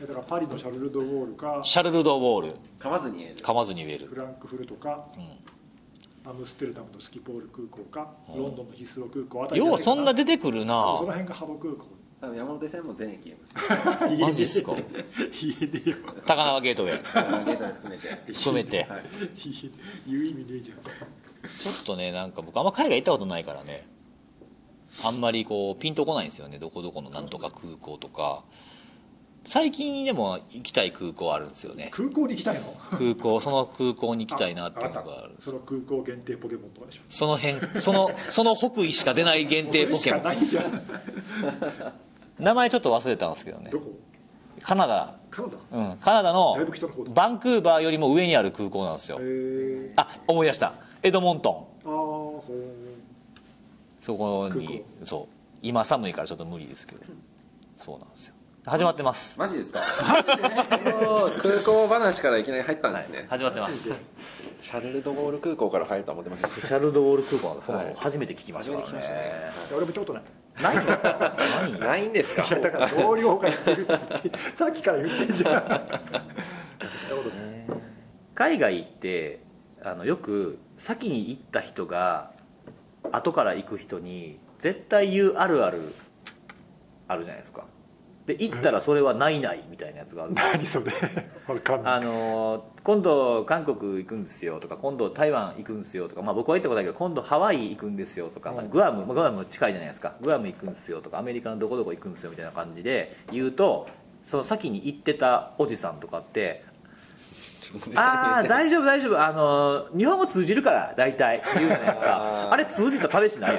だからパリのシャルル・ド・ゴールかシャルル・ド・ウォール。噛まずに言える。噛まずに言える。フランクフルトか、アムステルダムのスキポール空港か、ロンドンのヒスロー空港あたりようそんなで出てくるな。その辺がハボ空港。山手線も全駅言えますマジっすか？高輪ゲートウェイ。ゲート含めて。含めて。はい。言う意味ねえじゃん。ちょっとねなんか僕あんま海外行ったことないからね。あんまりこうピンとこないんですよね。どこどこのなんとか空港とか最近でも行きたい空港あるんですよね。空港に行きたいの？空港その空港に行きたいなっていうのがあるその空港限定ポケモンとかでしょ？その辺そのその北緯しか出ない限定ポケモン。名前ちょっと忘れたんですけどね。どこ？カナダ。カナダ？うんカナダのバンクーバーよりも上にある空港なんですよ。あ思い出した。エドモントン。ああほそこに空そう。今寒いからちょっと無理ですけど。そうなんですよ始まってます。マジですか？空港話からいきなり入ったんですね、始まってます。シャルル・ド・ゴール空港から入るとは思ってましシャルドウォール空港はそもそはい。も初めて聞きましたからね。う俺も行ったことない。ないんですかないんですか？いやだから同僚が言ってるってさっきから言ってんじゃん。知ったことない海外行ってあのよく先に行った人が後から行く人に絶対言うあるあるあるじゃないですかで行ったらそれはないないみたいなやつがある。何それ？わかんない。あの今度韓国行くんですよとか今度台湾行くんですよとか、まあ、僕は行ったことないけど今度ハワイ行くんですよとか、まあグアムまあグアム近いじゃないですか。グアム行くんですよとかアメリカのどこどこ行くんですよみたいな感じで言うとその先に行ってたおじさんとかってああ大丈夫大丈夫。あの日本語通じるから大体。言うじゃないですか。あれ通じた試しない。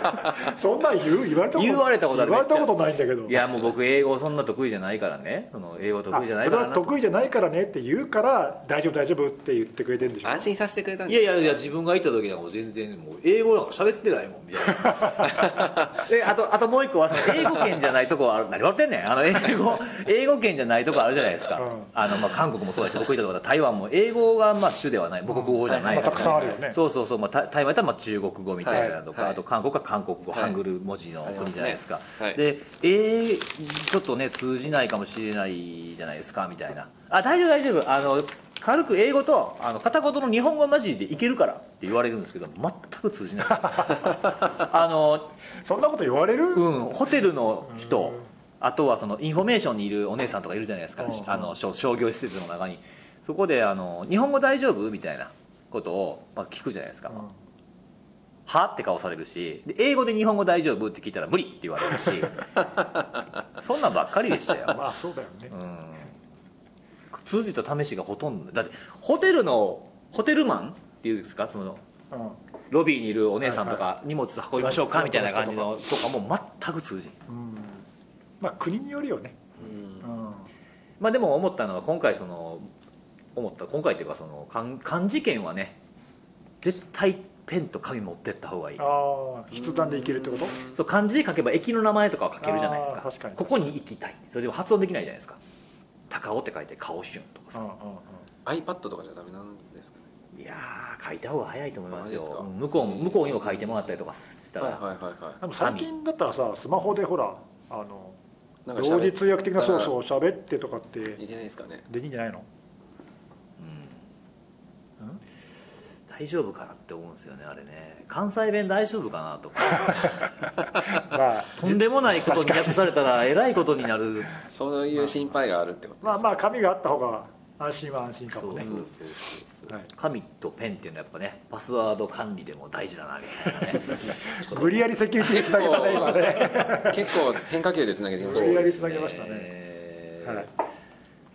そんなん言う言われたこと言われたことある。言われたことないんだけど。いやもう僕英語そんな得意じゃないからね。その英語得意じゃないからな。あそれは得意じゃないからねって言うから大丈夫大丈夫って言ってくれてるんでしょ。安心させてくれたんいでやいやいや自分がいた時なんか全然もう英語なんか喋ってないもんみたいな。であとあともう一個はその英語圏じゃないとこある。何言われてんねん。あの英語英語圏じゃないとこあるじゃないですか、うん。あのまあ韓国もそうだし僕いたところ台湾も英語がまあ主ではない。母国語じゃないから、まあたくさんあるよね。そうそうそう、まあ、た台湾やったらまあ中国語みたいなのとか、はい。あと韓国は韓国語、はい。ハングル文字の国じゃないですか、はい。でえー、ちょっとね通じないかもしれないじゃないですかみたいな。あ大丈夫大丈夫。あの軽く英語とあの片言の日本語マジでいけるからって言われるんですけど全く通じないです あのそんなこと言われる、うんホテルの人。あとはそのインフォメーションにいるお姉さんとかいるじゃないですか。うん。あの商商業施設の中にそこであの「日本語大丈夫?」みたいなことを、まあ、聞くじゃないですか、うん。は？って顔されるしで英語で日本語大丈夫って聞いたら無理って言われるし。そんなんばっかりでしたよ、まあそうだよね。うん、通じた試しがほとんど。だってホテルのホテルマンっていうんですか？そのうん。ロビーにいるお姉さんとか、は荷物運びましょうか？はいみたいな感じのとかも全く通じん。うん。まあ国によるよね、うん。うん。まあでも思ったのは今回その思った。今回っていうかその漢漢字検はね絶対ペンと紙持ってった方がいい。ああ筆談でいけるってこと？そう漢字で書けば駅の名前とかは書けるじゃないですか。確かに。ここに行きたい。それでも発音できないじゃないですか。高尾って書いて顔春とかさうんうんうん。iPad とかじゃダメなんですかね？いやー書いた方が早いと思いますよ。向こうも向こうにも書いてもらったりとかしたら、はいはいはいはでも最近だったらさスマホでほらあのいなんか同時通訳的なそうそうう喋ってとかっていけないですかね？できんじゃないのうん大丈夫かなって思うんですよねあれね。関西弁大丈夫かなとか。まあ。とんでもないことに訳されたらえらいことになる。そういう心配があるってことまあまあ紙があった方が安心は安心かもね。そうそうそうはい。紙とペンっていうのはやっぱねパスワード管理でも大事だなみたいなね。無理やりセキュリティにつなげたね今ね。結構変化球でつなげてきまし無理やりつなげましたね。えーはい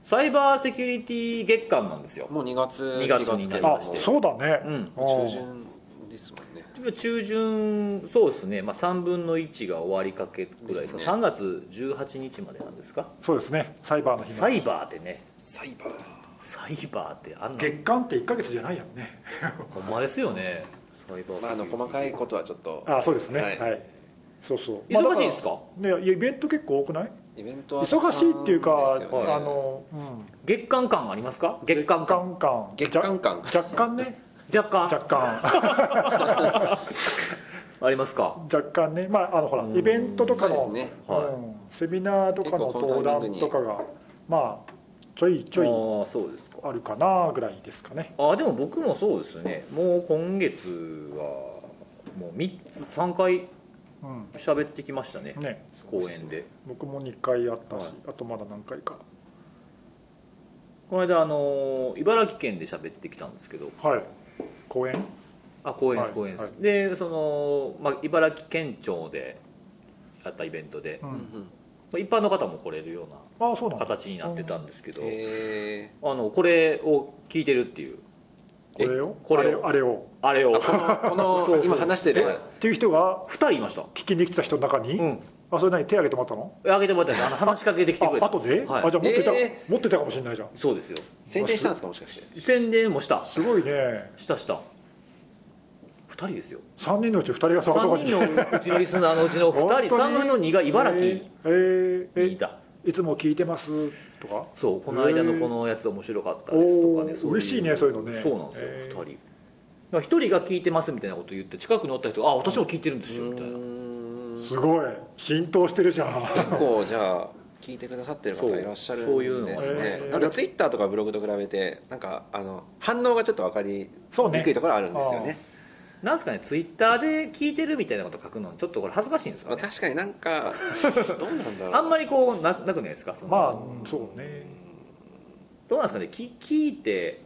サイバーセキュリティ月間なんですよ。たもう2月2月になりあまして。そうだね。うん。中旬ですもんね。今中旬そうですね、まあ、3分の1が終わりかけぐらいですね。3月18日までなんですか。そうですね。サイバーの日サイバーってね。サイバー。サイバーってあんな。月間って1か月じゃないやんね。ほんまですよね。サイバーまあ、あの細かいことはちょっと。あそうですね。ははい。い、そうそう。忙しいんですか？ねイベント結構多くない？イベントは忙しいっていうか、ねあの、うん、月間感ありますか？月間感。感。月間感。若干ね。若干。若干。ありますか？若干ね。まああのほらうん。イベントとかの、そうですね。はい。うん。セミナーとかの結構この登タイミングに。壇とかがまあちょいちょいああそうですか。あるかなぐらいですかね。あでも僕もそうですね。もう今月はもう3つ3回うん。喋ってきましたね。ね公演で。僕も2回あったし、はい。あとまだ何回か。この間あの茨城県で喋ってきたんですけど。はい。公演あ公演ですはい。公演です、はでその、まあ、茨城県庁でやったイベントで。う、ん。うん一般の方も来れるようなああそうなんだ。形になってたんですけど、えあのこれを聞いてるっていう。これを？これを。あれを。あれを。ー、このこのそうそう。今話してる。はいっていう人が2人いました。聞きに来てた人の中に、うんあそれ何手挙げてもらったの？あげてもらったんです。あの話しかけてきてくれた。あ後で、はい。あじゃあ持ってた、え持ってたかもしれないじゃん。そうですよ。宣伝したんですかもしかして。宣伝もした。すごいね。したした。2人ですよ。3人のうち2人がそこそこ3に人のうちのリスナーのうちの2本当に？人3分の2が茨城えーえーにいた。えいつも聞いてますとか？そうこの間のこのやつ面白かったですとかね。おー。そうう。嬉しいねそういうのね。そうなんですよえー。2人。だから1人が聞いてますみたいなこと言って近くにおった人が「あ私も聞いてるんですよ」みたいな。すごい浸透してるじゃん。結構じゃあ聞いてくださってる方いらっしゃるんそう。そういうのですがねなんかツイッターとかブログと比べてなんかあの反応がちょっと分かりそうねにくいところあるんですよね。なんですかねツイッターで聞いてるみたいなこと書くのちょっとこれ恥ずかしいんですかね。まあ確かになんか どうなんだろう。あんまりこうななくないですか？そのまあうんそうね。どうなんですかね？き聞いて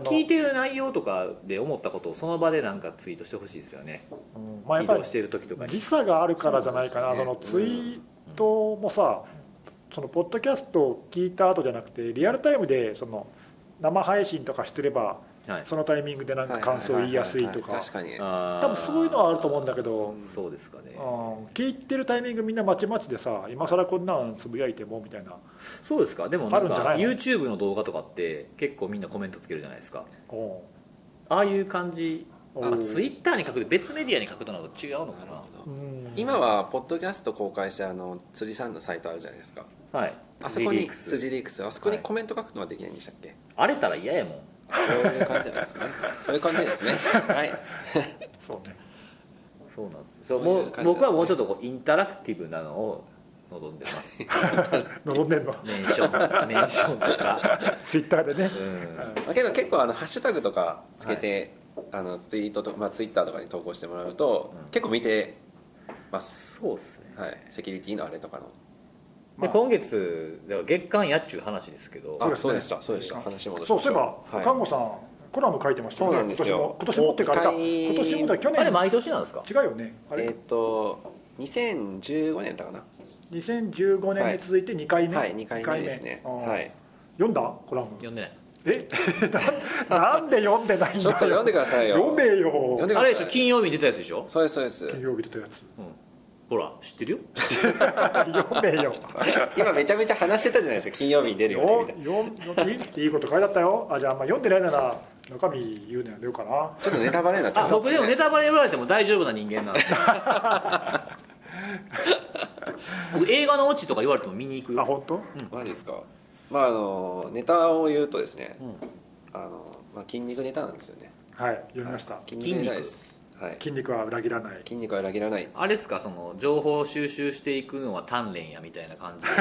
聞いてる内容とかで思ったことをその場でなんかツイートしてほしいですよね。うん。まあ移動している時とかに。時差があるからじゃないかなそ,、ね。のツイートもさ、そのポッドキャストを聞いた後じゃなくてリアルタイムでその生配信とかしてればはい。そのタイミングでなんか感想言いやすいとか。確かに。多分そういうのはあると思うんだけど、そうですかね。うん。聞いてるタイミングみんなまちまちでさ今更こんなんつぶやいてもみたいな。そうですか。でもなんかあるんじゃないの？YouTube の動画とかって結構みんなコメントつけるじゃないですか。おああいう感じ。う。あツイッターに書く別メディアに書くとなると違うのかな。今はポッドキャスト公開してあの辻さんのサイトあるじゃないですか。なはい。あそこにリークス。辻リークス。あそこにコメント書くのはできないんでしたっけ、荒れたら嫌やもんそういう感じなんですね。そういう感じですね。はい。そうね。そうなんですよ。そうもう僕はもうちょっとこうインタラクティブなのを望んでます。望んでんの？メンション。メンションとか。ツイッターでね、うん。まあけど結構あのハッシュタグとかつけて、あのツイートとか、まあ、ツイッターとかに投稿してもらうと、うん。結構見てます、そうっすね。はい、セキュリティのあれとかの。まあで今月では月間やっちゅう話ですけど。あそうです。ねそうでしたそうでした話戻しそうそういえば、はい。看護さんコラム書いてましたよね。そうなんですよ。今年も今年もってかあれか。お二回今年もだ去年。あれ毎年なんですか？違うよね。あれ、えっ、と2015年だかな。2015年に続いて2回目、はい2回目ですね。はい。読んだ？コラム。読んでない。え？な なんで読んでないんだよ。ちょっと読んでくださいよ読めよ読んでくださいあれでしょ金曜日に出たやつでしょ、そうですそうです金曜日出たやつうん、ほら知ってるよ？読めよ。今めちゃめちゃ話してたじゃないですか。金曜日に出るよねよみたいな。よいいいいこと書いてあったよ。あじゃああんま読んでないなら中身言うのやめようかな。ちょっとネタバレになっちゃあう僕でもネタバレ言われても大丈夫な人間なんですよ。僕映画のオチとか言われても見に行く。よあ本当？マジですか。まああのネタを言うとですね、うん。あのまあ、筋肉ネタなんですよね。はい読みました、筋肉。ネタですはい。筋肉は裏切らない。筋肉は裏切らない。あれですか？その情報収集していくのは鍛錬やみたいな感じで。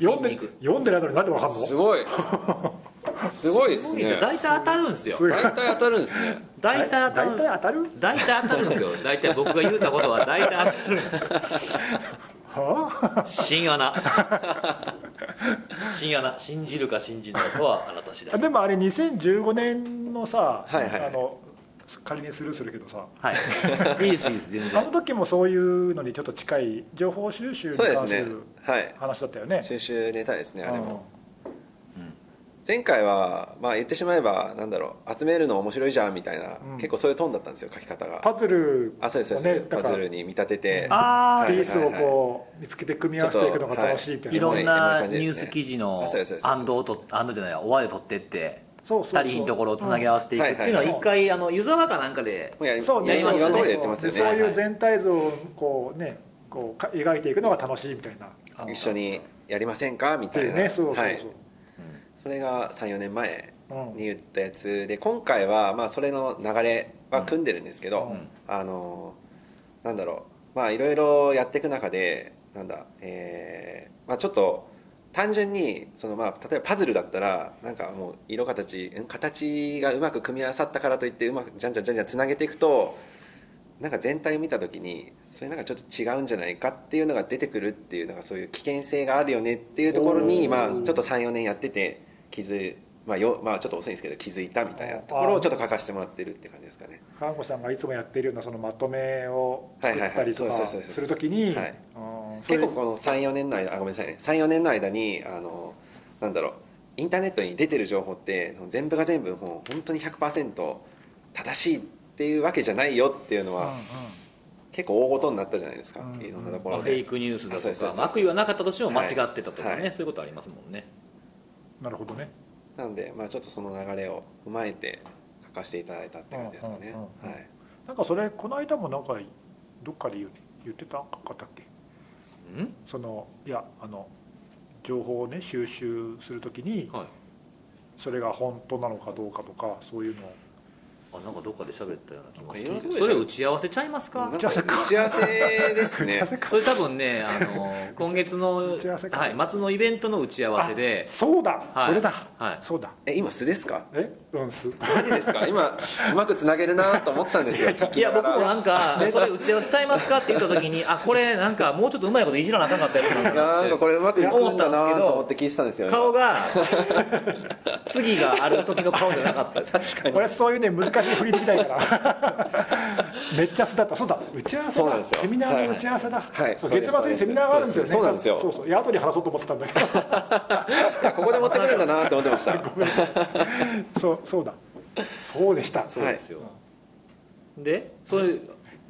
読んで筋肉。読んでないのになんでわかんの？すごい。すごいですね。大体当たるんですよ。すごい。大体当たるんですね。大体当た大る体当たる？大体当たるんですよ。大体僕が言うたことは大体当たるんですよ。は新穴 新穴信じるか信じないかはあなた次あ第。でもあれ2015年のさ、はいはいはい。あの仮にスルーするけどさ。はい。いいですいいです全あの然時もそういうのにちょっと近い情報収集にそうですね。関するはい。話だったよね。収集ネタですねあれうん。も前回はまあ言ってしまえばなんだろう。集めるの面白いじゃんみたいな、うん。結構そういうトーンだったんですよ書き方が。パズルあそうですそうです、パズルに見立てて。あピースをはいはい。はいこう見つけて組み合わせていくのが楽しいみたいな、いろんはい。なニュース記事のあそうですそうです。アンドをとアンドじゃない終わり取ってってそうそうそう。足りひんところをつなぎ合わせていくっていうのはうん一回あの湯沢かなんかでやりましたね。そういう全体像をこうねこうか描いていくのが楽しいみたいな。一緒にやりませんか？みたいな、ねそうそうそう、はい、それが34年前うんに言ったやつで今回はまあそれの流れは組んでるんですけど、うん。あのなんだろう。まあいろいろやっていく中でなんだえーまあちょっと単純にそのまあ例えばパズルだったらなんかもう色形ん形がうまく組み合わさったからといってうまくじゃんじゃんじゃんじゃんつなげていくとなんか全体を見た時にそれなんかちょっと違うんじゃないかっていうのが出てくるっていうなんかそういう危険性があるよねっていうところにまあちょっと34年やってて気づまあよまあちょっと遅いんですけど気づいたみたいなところをちょっと書かせてもらってるって感じですかね。看護さんがいつもやっているようなそのまとめを作ったりとかはいはいはい。そうですそうですするときにはい結構この34年の間あごめんなさいね。34年の間にあのなんだろう。インターネットに出てる情報って全部が全部もう本当に100%正しいっていうわけじゃないよっていうのは、うんうん。結構大事になったじゃないですか、うんいろんなとこまあ、ろで、フェイクニュースだとか、あそうですそうです。まあ、悪意はなかったとしても間違ってたとかね、はい。はいそういうことありますもんね。なるほどね。なので、まあ、ちょっとその流れを踏まえて書かせていただいたって感じですかね、うんうんうんうん。はい。なんかそれこの間もなんかどっかで言ってたかったっけ？うんそのいやあの情報をね収集するときにはい。それが本当なのかどうかとかそういうのをあなんかどっかで喋ったような気もすいろんなとこでるそれ打ち合わせちゃいますか？打ち合わせですねそれ多分ねあの 今月の、はい、末のイベントの打ち合わせで。あそうだ、はい。それだ、はい。そうだ。え今素ですか？え？うんすマジですか？今うまくつなげるなと思ってたんですよ。いや僕もなんかそれ打ち合わせちゃいますかって言った時にあこれなんかもうちょっとうまいこといじらなあかんかったやつなんだなってなんかこれうまくいくんだな思ったんですけどと思って聞いてたんですよ顔が次がある時の顔じゃなかったです。俺そういうね難しい振りできないから。めっちゃ素だった。そうだ。打ち合わせだ。セミナーの打ち合わせだ、はい。そうそうです月末にセミナーがあるんですよね。そうなんですよ。そうそう。いや後に話そうと思ってたんだけど。いやここで持ってくるんだな と思ってました。そうそうだ。そうでした。そうですよ、でそれ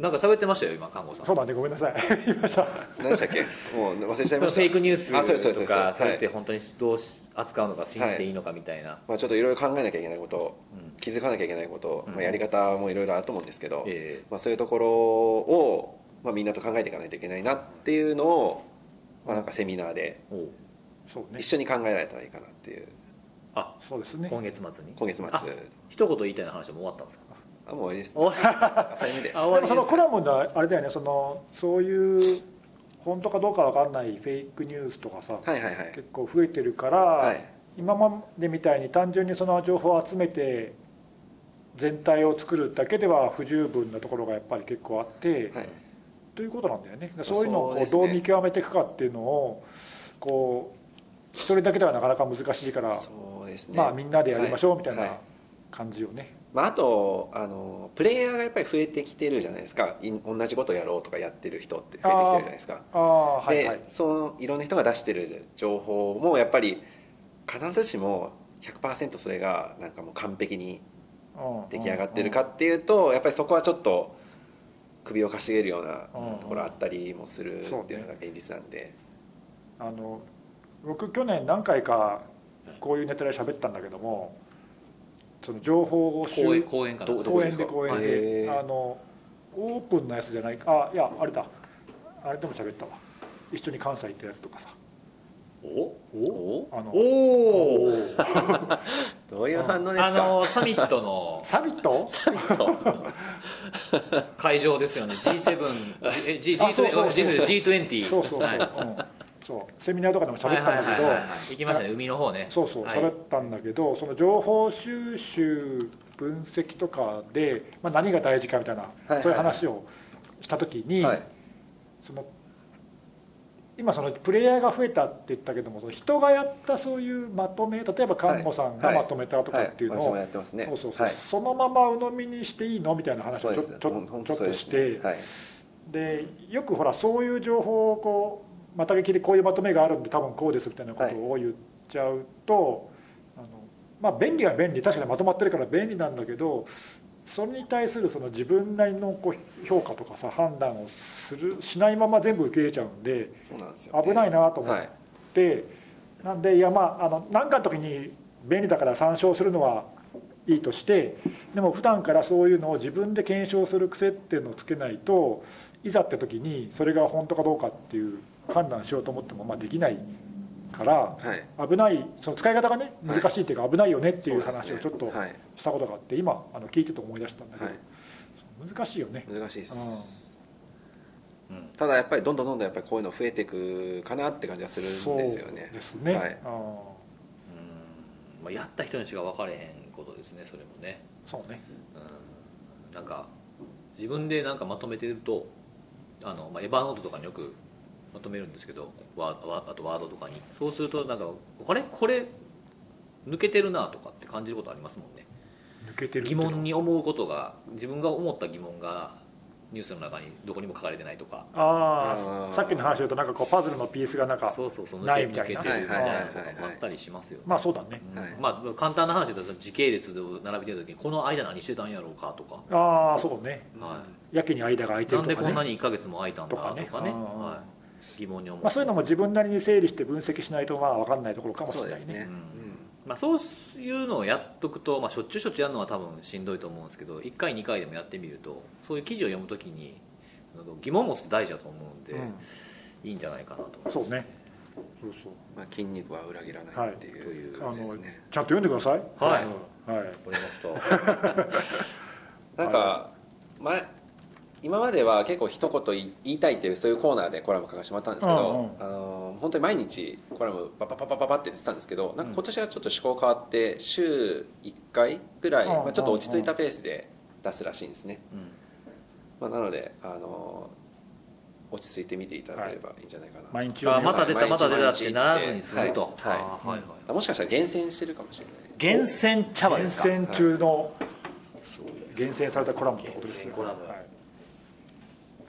なんか喋ってましたよ今看護さん。そうだねごめんなさい。言いました。何でしたっけ？もう忘れちゃいました。フェイクニュースあそうそうそうそれって本当にどうし扱うのか信じていいのかみたいな、まあ、ちょっといろいろ考えなきゃいけないこと、うん。気づかなきゃいけないこと、うん。まあ、やり方もいろいろあると思うんですけど、えまあ、そういうところを、まあ、みんなと考えていかないといけないなっていうのを、まあ、なんかセミナーで一緒に考えられたらいいかなっていう。あそうですね。今月末に？今月末。あ一言言いたいな話はもう終わったんですか？あもう終わりですお あそういう意味で。終わりです。でもそのコラムのあれだよね。そのそういう本当かどうかわかんないフェイクニュースとかさ、はいはいはい。結構増えてるから、はい。今までみたいに単純にその情報を集めて全体を作るだけでは不十分なところがやっぱり結構あって、はい。ということなんだよね。そういうのをこそうどう見極めていくかっていうのをこう一人だけではなかなか難しいから、そうですね。まあみんなでやりましょうみたいはな感じをね、まあ、あとあのプレイヤーがやっぱり増えてきてるじゃないですか。い同じことをやろうとかやってる人って増えてきてるじゃないですか。ああはいはい。でそのいろんな人が出してる情報もやっぱり必ずしも100%それがなんかもう完璧に出来上がってるかっていうとやっぱりそこはちょっと首をかしげるようなところあったりもするっていうのが現実なんで、あの僕去年何回かこういうネタで喋ったんだけどもその情報を収講演講演かな？ど公こですか？園で公園へでーあのオープンなやつじゃない。あいやあれだ。あれでも喋ったわ。一緒に関西行ったやつとかさ。お？お？あのおお どういう反応ですあか、のサミットの。サミット？会場ですよね。G7 え G あそうそうそう G20 そうそうそう、はい。うん、そうセミナーとかでも喋ったんだけど、行きましたね海の方ね。そうそうはい。喋ったんだけど、その情報収集分析とかで、まあ、何が大事かみたいな、いはいそういう話をした時に、はい。その今そのプレイヤーが増えたって言ったけどもその人がやったそういうまとめ例えば看護さんがまとめたとかっていうのを、はい。私もやってますね。そうそうそうはい。そのまま鵜呑みにしていいのみたいな話をちょちょちょっとして、はい。でよくほらそういう情報をこうまた聞きでこういうまとめがあるんで多分こうですみたいなことを言っちゃうと、あのまあ便利は便利確かにまとまってるから便利なんだけどそれに対するその自分なりのこう評価とかさ判断をするしないまま全部受け入れちゃうんでそうなんですよね、危ないなと思っはいて、なんでいやまああの何かの時に便利だから参照するのはいいとしてでも普段からそういうのを自分で検証する癖っていうのをつけないといざって時にそれが本当かどうかっていう判断しようと思ってもまあできないからはい。危ないその使い方がねはい。難しいっていうか危ないよねっていう話をちょっとはい。したことがあって今あの聞いてて思い出したんだけど、はい。難しいよね。難しいです、うん。うん。ただやっぱりどんどんどんどんやっぱりこういうの増えていくかなって感じがするんですよね。ですね、はい。あーうん。まあ、やった人にしか分かれへんことですねそれもね、そうね。うん、なんか自分でなんかまとめてるとあの、まあ、エヴァノートとかによくまとめるんですけどワあとワードとかに。そうするとなんかこれ？これ？抜けてるなとかって感じることありますもんね。抜けてる疑問に思うことが自分が思った疑問がニュースの中にどこにも書かれてないとか。ああさっきの話で言うとなんかこうパズルのピースがなんかそうそうそう抜ないみたいな。け抜けてるみたいなはいことはいはいはい。があったりしますよね。まあそうだね。うん。はいまあ簡単な話で言うと時系列で並べてる時にこの間何してたんやろうかとか、ああそうね。はやけに間が空いい、てるとかね。なんでこんなに1か月も空いたんだとかね。とかね。はい、疑問に思う、まあ、そういうのも自分なりに整理して分析しないとまあ分かんないところかもしれないね。そうですね。うん。まあ、そういうのをやっとくと、まあ、しょっちゅうしょっちゅうやるのは多分しんどいと思うんですけど1回2回でもやってみるとそういう記事を読むときにあの疑問を持つって大事だと思うんで、いいんじゃないかなと思います。そうね。そうそう。まあ、筋肉は裏切らないっていうあの感じですね、ちゃんと読んでください。はい。うん。はい。わかりました。なんか前今までは結構一言言いたいっていうそういうコーナーでコラム書かせてもらったんですけど、あの本当に毎日コラムパパパパパパって出てたんですけどなんか今年はちょっと思考変わって週1回ぐらい、うんまあ、ちょっと落ち着いたペースで出すらしいんですね、うんまあ、なのであの落ち着いて見ていただければいいんじゃないかな、毎日あまた出たまた出たってならずにすると、はいはいはいもしかしたら厳選してるかもしれない厳選茶葉厳ですか選中の厳選されたコラムってことですよ厳選コラムはい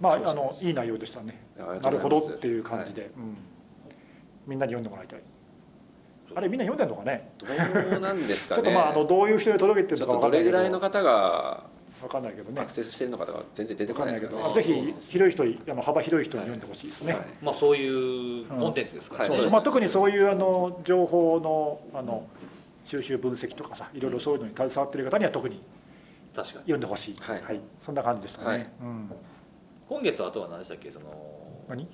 まああのいい内容でしたね。なるほどっていう感じで、うん。みんなに読んでもらいたい。あれみんな読んでるのかね？どうなんですかね。ちょっとまああのどういう人に届けてるのか分かんないけど。れぐらいの方が分かんないけどね。アクセスしてるのかとか全然出て分かんないですよねど。ぜひ広い人にあの幅広い人に読んでほしいですね、はい。まあそういうコンテンツですからね、はい。そうですそうまあ、特にそういうあの情報のあの収集分析とかさいろいろそういうのに携わってる方には特に確かに。読んでほしい、はい。そんな感じでしたね、はい。うん、今月あとは何でしたっけ？その何？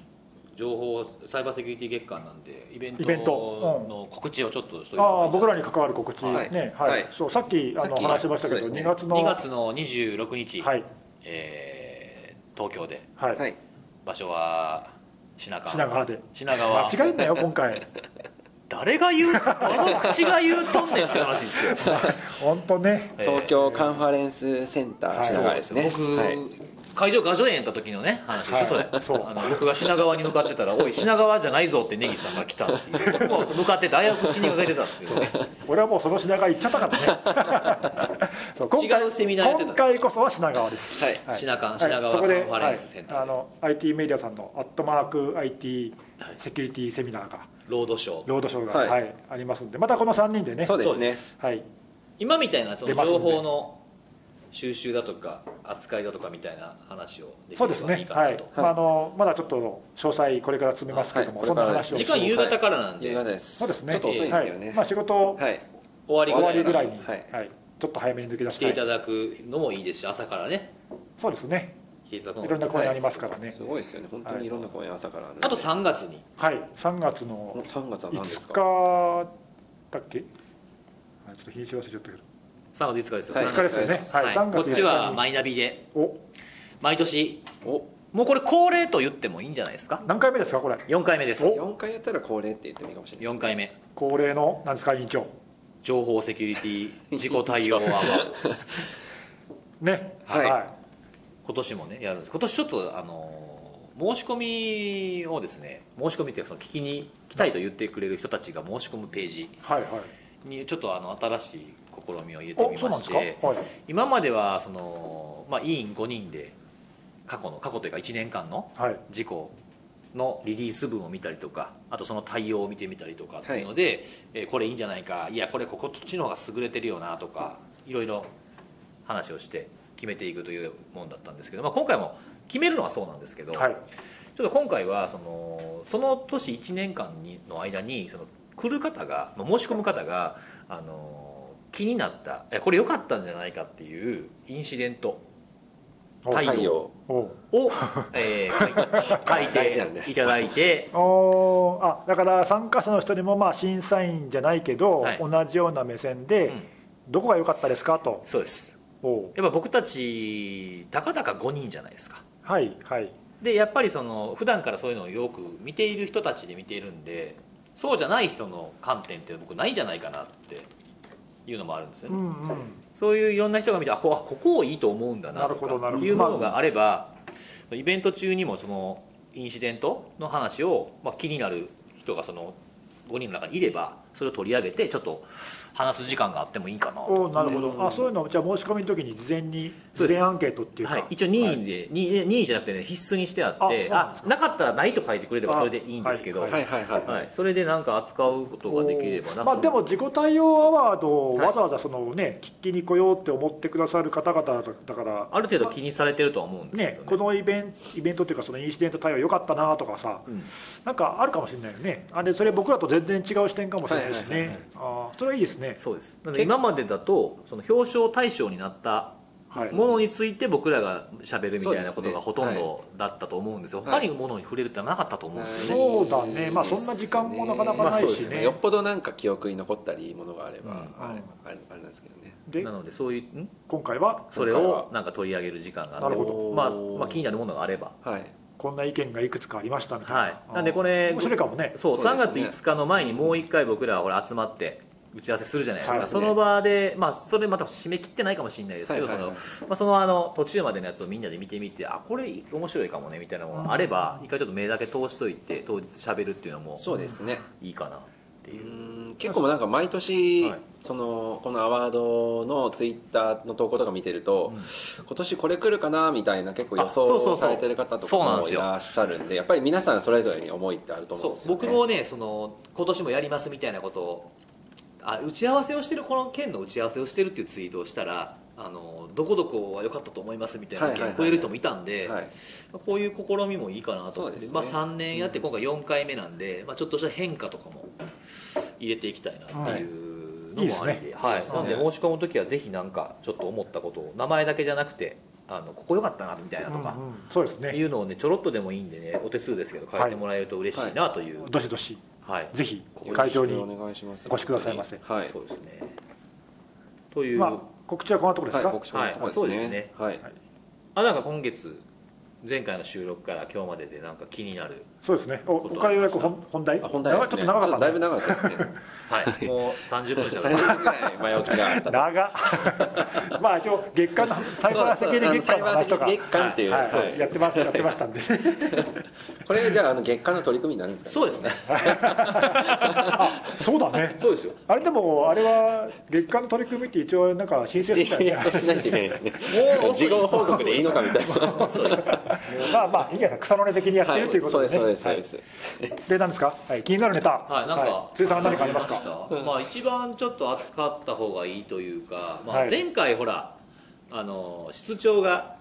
情報サイバーセキュリティ月間なんでイベントイベント。うん。の告知をちょっとしといたあ方がい。いあ僕らに関わる告知はい。ねはい、はい。そうさっきあのさっき話しましたけど、ね。2月の2月の26日、はい。えー東京ではい、はい。場所は品川。品川で。品川。間違えんなよ 今回。誰が言うどの口が言うとんねんって話ですよ。本当ね。えー。東京カンファレンスセンターはい。品川ですね、僕、はい会場画序園やった時のね話でしょ、はい。それ。あの僕が品川に向かってたら「おい品川じゃないぞ」って根岸さんが来たっていう。僕 も向かって大学死にかけてたっていうね。俺はもうその品川行っちゃったからね。違うセミナーやってた。今回こそは品川です。はい。はい。品川はい。品川カンファレンスセンターで。はいあの IT メディアさんのアットマーク IT セキュリティセミナーが。ロードショー。ロードショーが、はい。はいありますんで。またこの3人でね。そうですね。はい、今みたいなその情報の収集だとか扱いだとかみたいな話をできそうですればいいねはいかなと、まあ、あのまだちょっと詳細これから詰めますけども、はい。そんな話を。時間夕方からなんで、夕方ですそうですね。ちょっと遅いんですけどね。はい。まあ、仕事はい。終わり終わりぐらいにはい。はい。ちょっと早めに抜け出来してたい。いただくのもいいですし朝からね。そうですね。いろんな公演ありますからね。すごいですよね。本当にい。ろんな公演朝からああと3月に。はい。3月の3月は何です5か日だっけ？あちょっと日にち忘れちゃったけど3月5日ですよ、はい。5日ですよね。はい、はい。3月5こっちはマイナビで。お。毎年。お。もうこれ恒例と言ってもいいんじゃないですか？何回目ですかこれ？4回目です。お。4回やったら恒例って言ってもいいかもしれない4回目。恒例の何ですか委員長？情報セキュリティ 事故対応アワード。ね。はい。今年もねやるんです。今年ちょっとあの申し込みをですね申し込みっていうかその聞きに来たいと言ってくれる人たちが申し込むページはいはい。にちょっとあの新しい試みを入れてみましてはい。今まではその、まあ、委員5人で過去の過去というか1年間のはい。事故のリリース文を見たりとかあとその対応を見てみたりとかっていうので、えーこれいいんじゃないかいやこれここっちの方が優れてるよなとかいろいろ話をして決めていくというもんだったんですけど、まあ、今回も決めるのはそうなんですけど、はい。ちょっと今回はそのその年1年間にの間にその来る方がまあ申し込む方があの気になった。えこれ良かったんじゃないかっていうインシデント。を、えー書いていただいて。おあだから参加者の人にもまあ審査員じゃないけど、はい。同じような目線で、うん。どこが良かったですかと。そうです。おやっぱ僕たちたかだか5人じゃないですか。はいはい。でやっぱりその普段からそういうのをよく見ている人たちで見ているんでそうじゃない人の観点って僕ないんじゃないかなっていうのもあるんですよね、うんうん。そういういろんな人が見てあここここをいいと思うんだなとかいうものがあ。ればイベント中にもそのインシデントの話を、まあ、気になる人がその5人の中にいればそれを取り上げてちょっと話す時間があってもいいかなと。おなるほど。あそういうのをじゃあ申し込みの時に事前に事前アンケートっていうか、はい、一応任意で、任意任意じゃなくてね必須にしてあってあなか。ったらないと書いてくれればそれでいいんですけど、あははいいはいはい。はい。それでなんか扱うことができればなまあ、でも自己対応アワードをはい。わざわざそのね聞きに来ようって思ってくださる方々だから。ある程度気にされてるとは思うんですけどね。ねこのイベンイベントっていうかそのインシデント対応良かったなとかさうん。なんかあるかもしれないよね。あれそれ僕らと全然違う視点かもしれないしはいはいはいはいねあーそれはいいですねそうです。今までだとその表彰対象になったはい。ものについて僕らが喋るみたいなことがほとんどだったと思うんですよ、はい。他にものに触れるってなかったと思うんですよね、そうだね。まあそんな時間もなかなかないしね。よっぽどなんか記憶に残ったりものがあれば、うん。あれあれなんですけどね。でなのでそういうん？今回はそれをなんか取り上げる時間があってなるほど。まあ、まあ気になるものがあれば。はい。こんな意見がいくつかありましたみたいな、はい。なんでこれ面白いかもね。そうそうです3ね月5日の前にもう1回僕らはこれ集まって打ち合わせするじゃないですか、はい。その場で、まあ、それまた締め切ってないかもしれないですけど、そのまあ、そのあの途中までのやつをみんなで見てみてあこれ面白いかもねみたいなものがあれば、一回ちょっと目だけ通しといて当日喋るっていうのもそうですね。いいかなってういう、ん。結構なんか毎年、はい。そのこのアワードのツイッターの投稿とか見てると、今年これ来るかなみたいな結構予想されてる方とかもいらっしゃるんでやっぱり皆さんそれぞれに思いってあると思うんですよ、ね、僕もねその今年もやりますみたいなことをあ打ち合わせをしてるこの件の打ち合わせをしてるっていうツイートをしたらあのどこどこは良かったと思いますみたいな意見をくれる人もいたんで、はい。こういう試みもいいかなと思って、ね。まあ、3年やって今回4回目なんで、まあ、ちょっとした変化とかも入れていきたいなっていうのもありで,、はい。なので申し込む時はぜひなんかちょっと思ったことを名前だけじゃなくてあのここ良かったなみたいなとか、そうですね。いうのをねちょろっとでもいいんでねお手数ですけど書いてもらえると嬉しいなという、どしどしはい。ぜひ会場にお願いします。お越しくださいませ。はい。そうですね。という、まあ告知はこんなところですか、はい、告知のところです。ね,、はいそうですね。はい。あなんか今月前回の収録から今日まででなんか気になるそうですね。おおかゆやく本本題？あ本題ね。ちょっと長かっただいぶ長かったですね。はい。もう30分じゃ30分ぐらい前置きがあった長っ。まあ一応月間のサイバーセキュリティ月間の話とか。月間っていう、はい。はい。やってますやってましたんで。これじゃああの月間の取り組みになるんですか、そうですね。そうだね。そうですよ。あれでもあれは月間の取り組みって一応なんか申請しないといけないですね。もう事後報告でいいのかみたいな。まあまあいいじゃない草の根的にやってるということでね、そうですそうですそうはい。です、で何ですか、はい、気になるネタ。はい、なんか、辻さんは何かありますか？した？まあ、一番ちょっと扱った方がいいというか、前回ほら、あの室長が。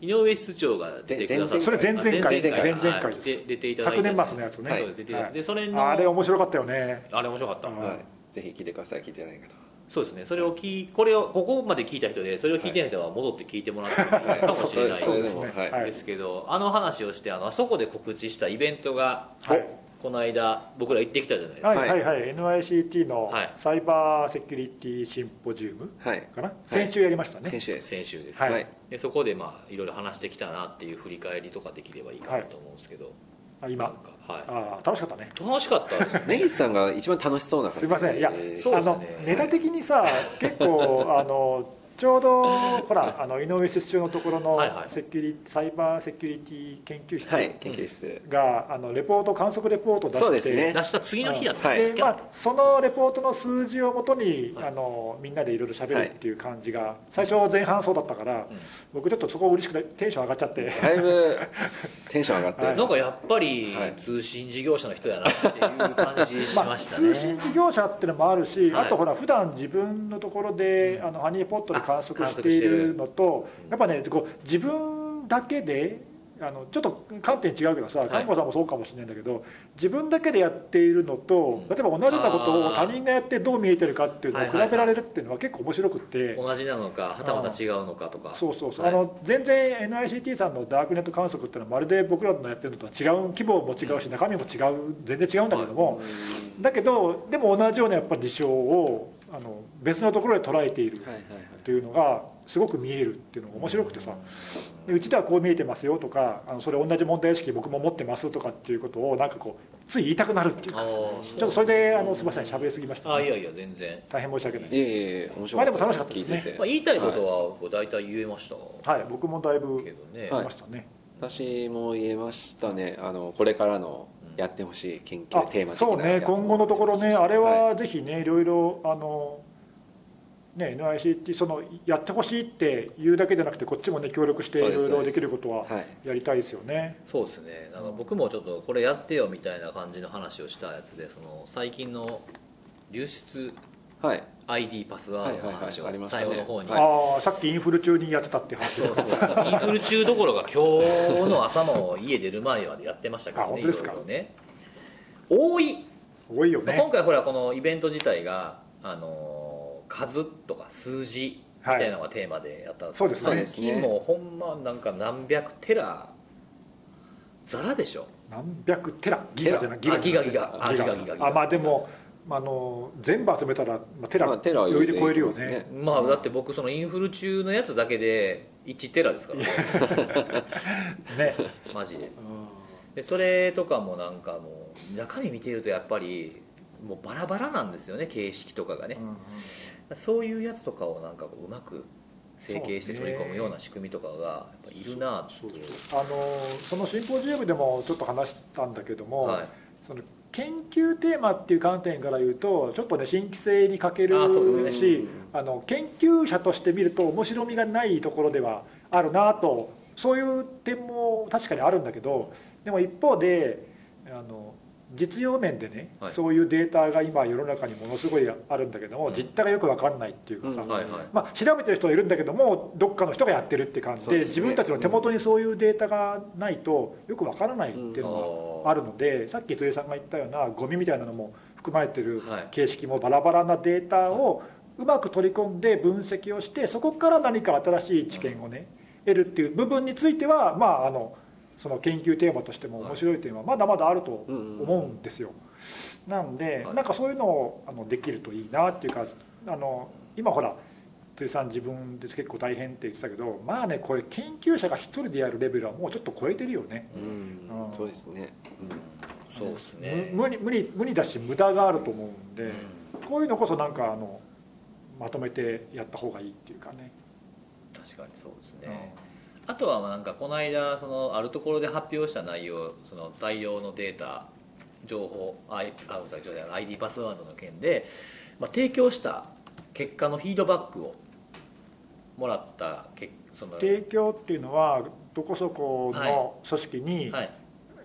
井上室長が出てくださそれ前々回。あ前々前々回。出ていただいて昨年末のやつね、でそれのあれ面白かった。よねあれ面白かった、うんはい、ぜひ聞いてください。聞いてない方そうですね。それを聞いこれをここまで聞いた人でそれを聞いてない人は戻って聞いてもらってもいいかもしれないそれでもそうですねはい、はい。ですけどあの話をしてあのあそこで告知したイベントが、はい。この間僕ら行ってきたじゃないですか、はいはい。はい NICT のはい。サイバーセキュリティシンポジウムはい。かな、先週やりましたね。先週です。先週です、はいはい。でそこでまあいろいろ話してきたなっていう振り返りとかできればいいかなと思うんですけど、あ今。はい。あー楽しかったね。楽しかった。根岸さんが一番楽しそうな感じすいません。いや、えーそうですね。あのネタ的にさ結構あのちょうどほらあの井上室長のところのはいはい。セキュリサイバーセキュリティ研究室はい研究室、があのレポート観測レポートを出してね。出した次の日やったんはい。でまあ、そのレポートの数字をもとに、はい。あのみんなでいろいろ喋るっていう感じが、最初前半そうだったから、うん。僕ちょっとそこ嬉しくてテンション上がっちゃって、だいぶ テンション上がってる、はい。なんかやっぱりはい。通信事業者の人やなっていう感じしまあ、ましたね、通信事業者っていうのもあるし、はい。あとほら普段自分のところで、あのハニーポットで観測あしているのとうんやっぱねこう自分だけであのちょっと観点違うけどさい。金子さんもそうかもしれないんだけど自分だけでやっているのとうん。例えば同じようなことを他人がやってどう見えてるかっていうのを比べられるっていうのは結構面白くって。同じなのかはたまた違うのかとか。そうそうそう、はいあの全然 NICT さんのダークネット観測っていうのはまるで僕らのやってるのとは違う規模も違うし中身も違う全然違うんだけども、だけどでも同じようなやっぱり事象をあの別のところで捉えているはいはいうのがすごく見えるっていうのが面白くてさ。でうちではこう見えてますよとかあのそれ同じ問題意識僕も持ってますとかっていうことをなんかこうつい言いたくなるっていうか。ちょっとそれであのすみません喋りすぎました、あいやいや全然、大変申し訳ないいえいえ面白まあでも楽しかったですね。まあ、言いたいことはこう大体言えました。はい僕もだいぶ言けどね、いましたね、私も言えましたね。あのこれからのやってほしい研究あテーマ的そうなやつ。もね。今後のところねあれははぜひねいろいろあのね NICT そのやってほしいって言うだけじゃなくてこっちもね協力していろいろできることははい。やりたいですよね。そうですね。なんか僕もちょっとこれやってよみたいな感じの話をしたやつでその最近の流出はい。ID パスワードの話をはいはい。はいありましたね。最後の方に、はい。ああさっきインフル中にやってたって話。そうそうそう。インフル中どころか今日の朝も家出る前までやってましたけどねいあ本当ですか？ろいろね。多い、多いよね。まあ今回ほらこのイベント自体があのー数とか数字みたいなのがテーマでやったんですけど、はいそうですね。最近もうほんまなんか何百テラザラでしょ。何百テラ？ギガじゃない？ギガギガ。ギガギガ。ギガあまあでもあの全部集めたら、まあ、テラまあテラは余裕で超えるよね。きまあだって僕そのインフル中のやつだけで1テラですから。ね ね、マジで。うん。でそれとかもなんかもう中身見てるとやっぱりもうバラバラなんですよね形式とかがね。うんうんそういうやつとかをなんかこううまく整形して取り込むような仕組みとかがいるなってそうそう。あのそのシンポジウムでもちょっと話したんだけども、はい。その研究テーマっていう観点から言うとちょっとね新規性に欠けるしあの研究者として見ると面白みがないところではあるなとそういう点も確かにあるんだけどでも一方であの実用面でね、はい。そういうデータが今世の中にものすごいあるんだけども、うん。実態がよく分かんないっていうかさ、うん。はいはい。まあ、調べてる人はいるんだけどもどっかの人がやってるって感じでね。自分たちの手元にそういうデータがないとよくわからないっていうのがあるので、さっき辻さんが言ったようなゴミみたいなのも含まれてるはい。形式もバラバラなデータをうまく取り込んで分析をしてそこから何か新しい知見をね得るっていう部分についてはまああのその研究テーマとしても面白い点はまだまだあると思うんですよ。なんではい。なんかそういうのをあのできるといいなっていうかあの今ほら辻さん自分で結構大変って言ってたけどまあねこれ研究者が一人でやるレベルはもうちょっと超えてるよね。うん。うん。そうですね。そうですね。む無理無理無理だし無駄があると思うんで、うん。こういうのこそなんかあのまとめてやった方がいいっていうかね。確かにそうですね、あとはまあなんかこの間そのあるところで発表した内容その大量のデータ情報あいあごめんなさい ID パスワードの件で、まあ、提供した結果のフィードバックをもらったけその提供っていうのはどこそこはい。の組織に、はい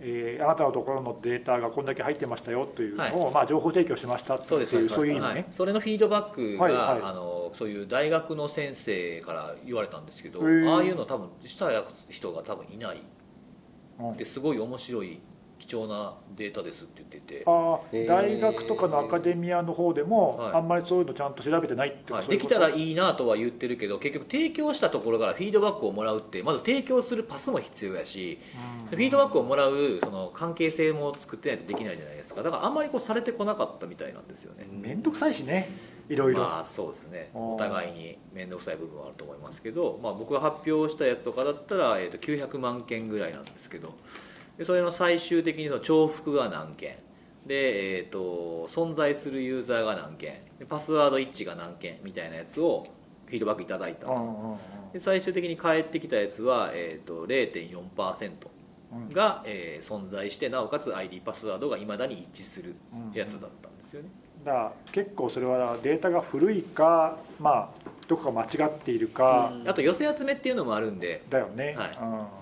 えーあなたのところのデータがこんだけ入ってましたよというのを、はまあ、情報提供しましたってそうですいうそういう意味ね、はい、それのフィードバックが、はいはい。あのそういう大学の先生から言われたんですけどああいうの多分した人が多分いない。うん。ですごい面白い貴重なデータですって言ってて、あ大学とかのアカデミアの方でも、はい。あんまりそういうのちゃんと調べてないっていうかはい、できたらいいなとは言ってるけど結局提供したところからフィードバックをもらうってまず提供するパスも必要やしうん。フィードバックをもらうその関係性も作ってないとできないじゃないですか。だからあんまりこうされてこなかったみたいなんですよね、面倒くさいしねいろいろ、まあそうですね。うんお互いに面倒くさい部分はあると思いますけど、まあ、僕が発表したやつとかだったら、えー、と900万件ぐらいなんですけどでそれの最終的にその重複が何件。で、えー、と存在するユーザーが何件。でパスワード一致が何件みたいなやつをフィードバックいただいた。うんうんうんで最終的に返ってきたやつは、えー、と0.4%うんが、えー存在してなおかつ ID パスワードがいまだに一致するやつだったんですよね、だから結構それはデータが古いかまあどこか間違っているか、あと寄せ集めっていうのもあるんで。だよね、はい。うん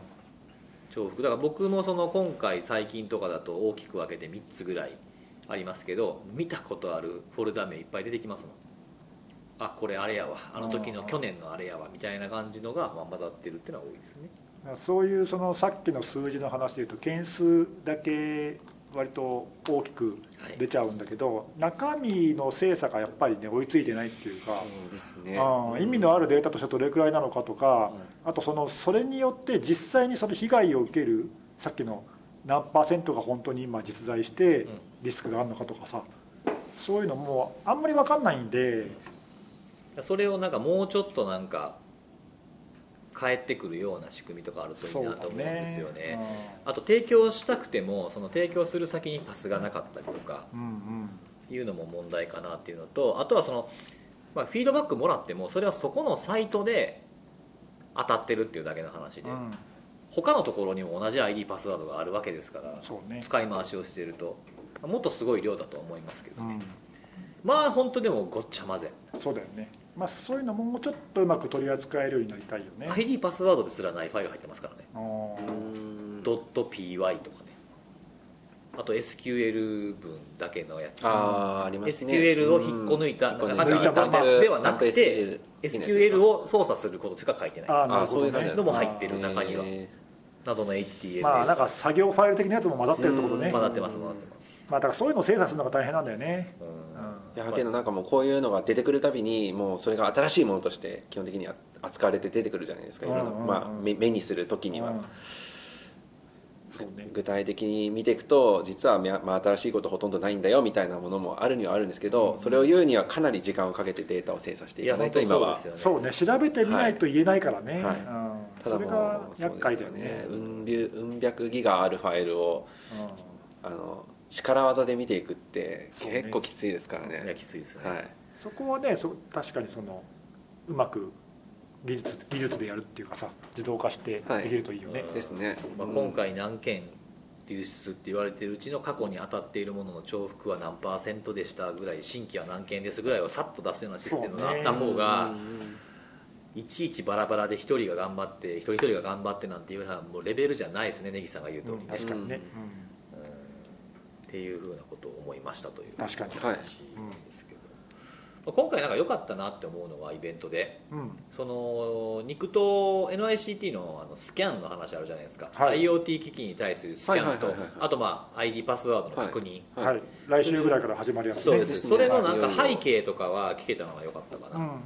重複。だから僕もその今回最近とかだと大きく分けて3つぐらいありますけど見たことあるフォルダ名いっぱい出てきますもん。あこれあれやわ。あの時の去年のあれやわ。みたいな感じのがまあ混ざってるっていうのは多いですね。そういうそのさっきの数字の話でいうと件数だけ割と大きくはい。出ちゃうんだけど、中身の精査がやっぱりね追いついてないっていうか、そうですね。うん。意味のあるデータとしてどれくらいなのかとか、あとそのそれによって実際にその被害を受けるさっきの何パーセントが本当に今実在してん。リスクがあるのかとかさそういうのもあんまり分かんないんで、それをなんかもうちょっとなんか返ってくるような仕組みとかあるといいなと思うんですよね。うあと提供したくてもその提供する先にパスがなかったりとかいうのも問題かなっていうのとあとはその、まあ、フィードバックもらってもそれはそこのサイトで当たってるっていうだけの話で、うん。うん他のところにも同じ ID パスワードがあるわけですからね。使い回しをしているともっとすごい量だと思いますけどね、うん。まあ本当でもごっちゃ混ぜ、そうだよねまあそういうのももうちょっとうまく取り扱えるようになりたいよね。ID パスワードですらないファイル入ってますからね。ドット .py とかね。あと SQL 文だけのやつ。あーありますね。SQL を引っこ抜いたうん。なんか抜いたなんかではなくて SQL を操作することしか書いてない。あーなるあそういう感じほどね。のも入ってる中にはへなどの HTML まあなんか作業ファイル的なやつも混ざってるってことね。うん。混ざってます混ざってます、まあだからそういうのを精査するのが大変なんだよね。うんいやけどなんかもうこういうのが出てくるたびにもうそれが新しいものとして基本的には扱われて出てくるじゃないですか。いろんな、うんうん。うんまあ、目目にする時には、ね。具体的に見ていくと実は、まあ、新しいことほとんどないんだよみたいなものもあるにはあるんですけど、それを言うにはかなり時間をかけてデータを精査していかないと今は。そうですよね。そうね。調べてみないと言えないからね、はい。うん。ただもそれがう厄介だよね。うん。百ギガあるファイルをうん。あの力技で見ていくって結構きついですからいやねきついですね、はい。そこはねそ確かにそのうまく技術技術でやるっていうかさ自動化してはい。できるといいよね、うんですね、まあ、今回何件流出って言われてるうちの過去に当たっているものの重複は何パーセントでしたぐらい新規は何件ですぐらいをさっと出すようなシステムがあった方がいちいちバラバラで一人が頑張って一人一人が頑張ってなんていうようなもうレベルじゃないですね根岸さんが言う通りうん。ね、確かにね、っていうふうなことを思いましたという確かに。はい話ですけど、まあ今回なんか良かったなって思うのはイベントでうん。うんその肉と NICT のあのスキャンの話あるじゃないですか、はい。IoT 機器に対するスキャンとはいはいはいはいあとまあ ID パスワードの確認、はい。はい、来週ぐらいから始まるやつね。そうです。それのなんかはい背景とかは聞けたのが良かったかな、うんうん。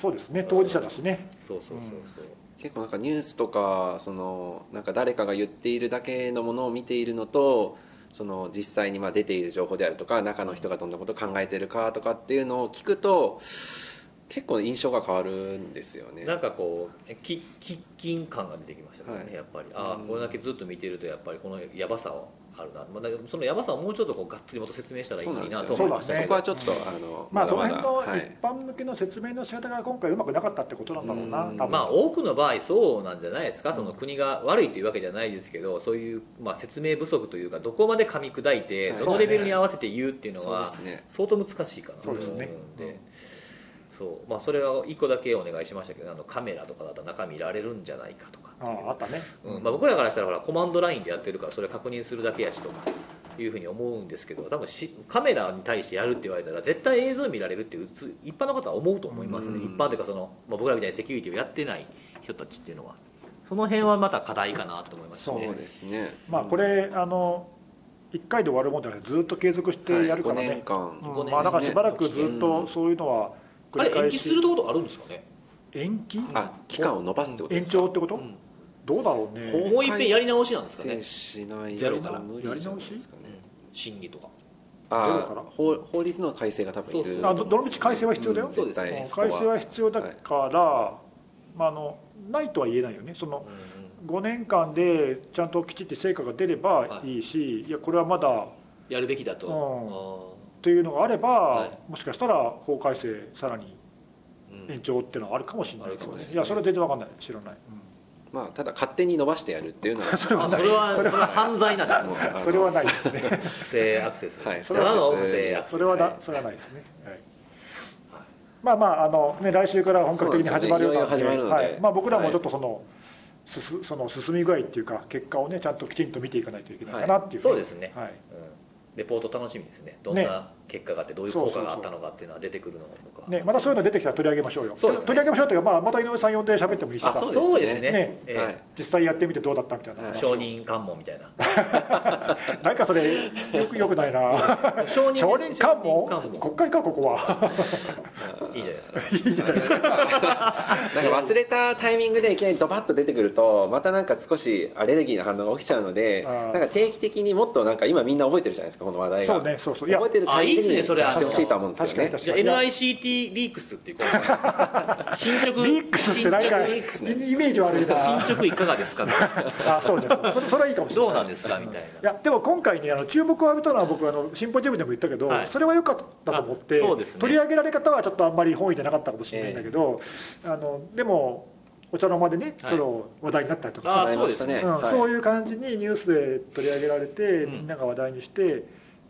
そうですね。当事者だしね。そうそうそうそう、結構なんかニュースとかそのなんか誰かが言っているだけのものを見ているのとその実際にまあ出ている情報であるとか中の人がどんなことを考えてるかとかっていうのを聞くと結構印象が変わるんですよね。なんかこうき喫緊感が出てきましたね、はい。やっぱりああうんこれだけずっと見てるとやっぱりこのやばさはあるな、まあ、だけどそのやばさをもうちょっとこうがっつりもっと説明したらいいなと思いましたそねこはちょっとあのまあその辺のはい。一般向けの説明の仕方が今回うまくなかったってことなんだろうなうん。多分まあ多くの場合そうなんじゃないですか、その国が悪いというわけじゃないですけどそういう、まあ、説明不足というかどこまで噛み砕いてはい。どのレベルに合わせて言うっていうのは相当難しいかな。と思うん。そうでそう。まあ、それは1個だけお願いしましたけどあのカメラとかだと中見られるんじゃないかとかあああったね。うん。まあ、僕らからしたらほらコマンドラインでやってるからそれ確認するだけやしとかいうふうに思うんですけど多分しカメラに対してやるって言われたら絶対映像見られるってうつ一般の方は思うと思いますね、うん。一般というかその、まあ、僕らみたいにセキュリティをやってない人たちっていうのは。その辺はまた課題かなと思いますそうねですね。まあこれあの1回で終わるもんじゃないずっと継続してやるから5年ね、間。うん。五年まあだからしばらくずっとそういうのは繰あれ延期り返しすることあるんですかね？延期？あ期間を延ばすってことで延すか？長ってこと、うんどうだろうね。法もう一遍やり直しなんですかね。改正しないゼロからと無理じゃないですかね。審議とか。ゼロあから？あ法法律の改正が多分いる。あどどのみち改正は必要だよ？んそうですね。改正は必要だから、まあ、あのないとは言えないよね。そのうん5年間でちゃんときちっと成果が出ればい。いし、い、やこれはまだやるべきだと、うん。というのがあれば、はい。もしかしたら法改正さらに延長っていうのはあるかもしれないあるかもしれないいやそれは全然わかんない。知らない、まあただ勝手に伸ばしてやるっていうのは それはあそれはそれは犯罪なんじゃないですか？それはない。ですね。不正アクセス、はいただの不正アクセスそれはだそれはないですね、はい。まあまああのね来週から本格的に始まるようなのでねはい。まあ、僕らもちょっとその,、すすその進み具合っていうか結果をねちゃんときちんと見ていかないといけないかなっていう、そうですね。はい、うん。レポート楽しみですね。どんな結果があってどういう効果があったのかっていうのは出てくるのとかね、またそういうの出てきたら取り上げましょうよ。そうですね。取り上げましょうというか、まあ、また井上さん呼んで喋ってもいいしさ。あそうですね。ね。ええ。はい。実際やってみてどうだったみたいな。はい。話承認喚問みたいな。なんかそれよくよくないな。承承認喚問承認喚国会かここは。いいじゃないですか。なんか忘れたタイミングでいきなりドバッと出てくるとまたなんか少しアレルギーな反応が起きちゃうのでなんか定期的にもっとなんか今みんな覚えてるじゃないですかこの話題が。そうねそうそう。いや覚えてるタイミンいっすねそれしてほしいとは。思うんですよね確かに。じゃあ NICT リークスっていう 進捗リックスって進何か捗リックスね。イメージ悪いな。進捗いかがですか？みたいなあそうです。それそれはいいかもしれない。どうなんですか？みたいいやでも今回ねあの注目を浴びたのは僕あのシンポジウムでも言ったけど、はい。それは良かったと思って、あそうですね。取り上げられ方はちょっとあんまり本意でなかったかもしれないんだけど、あのでもお茶の間でね、はい。その話題になったりとあかそうい。そういう感じにニュースで取り上げられて、うん。みんなが話題にして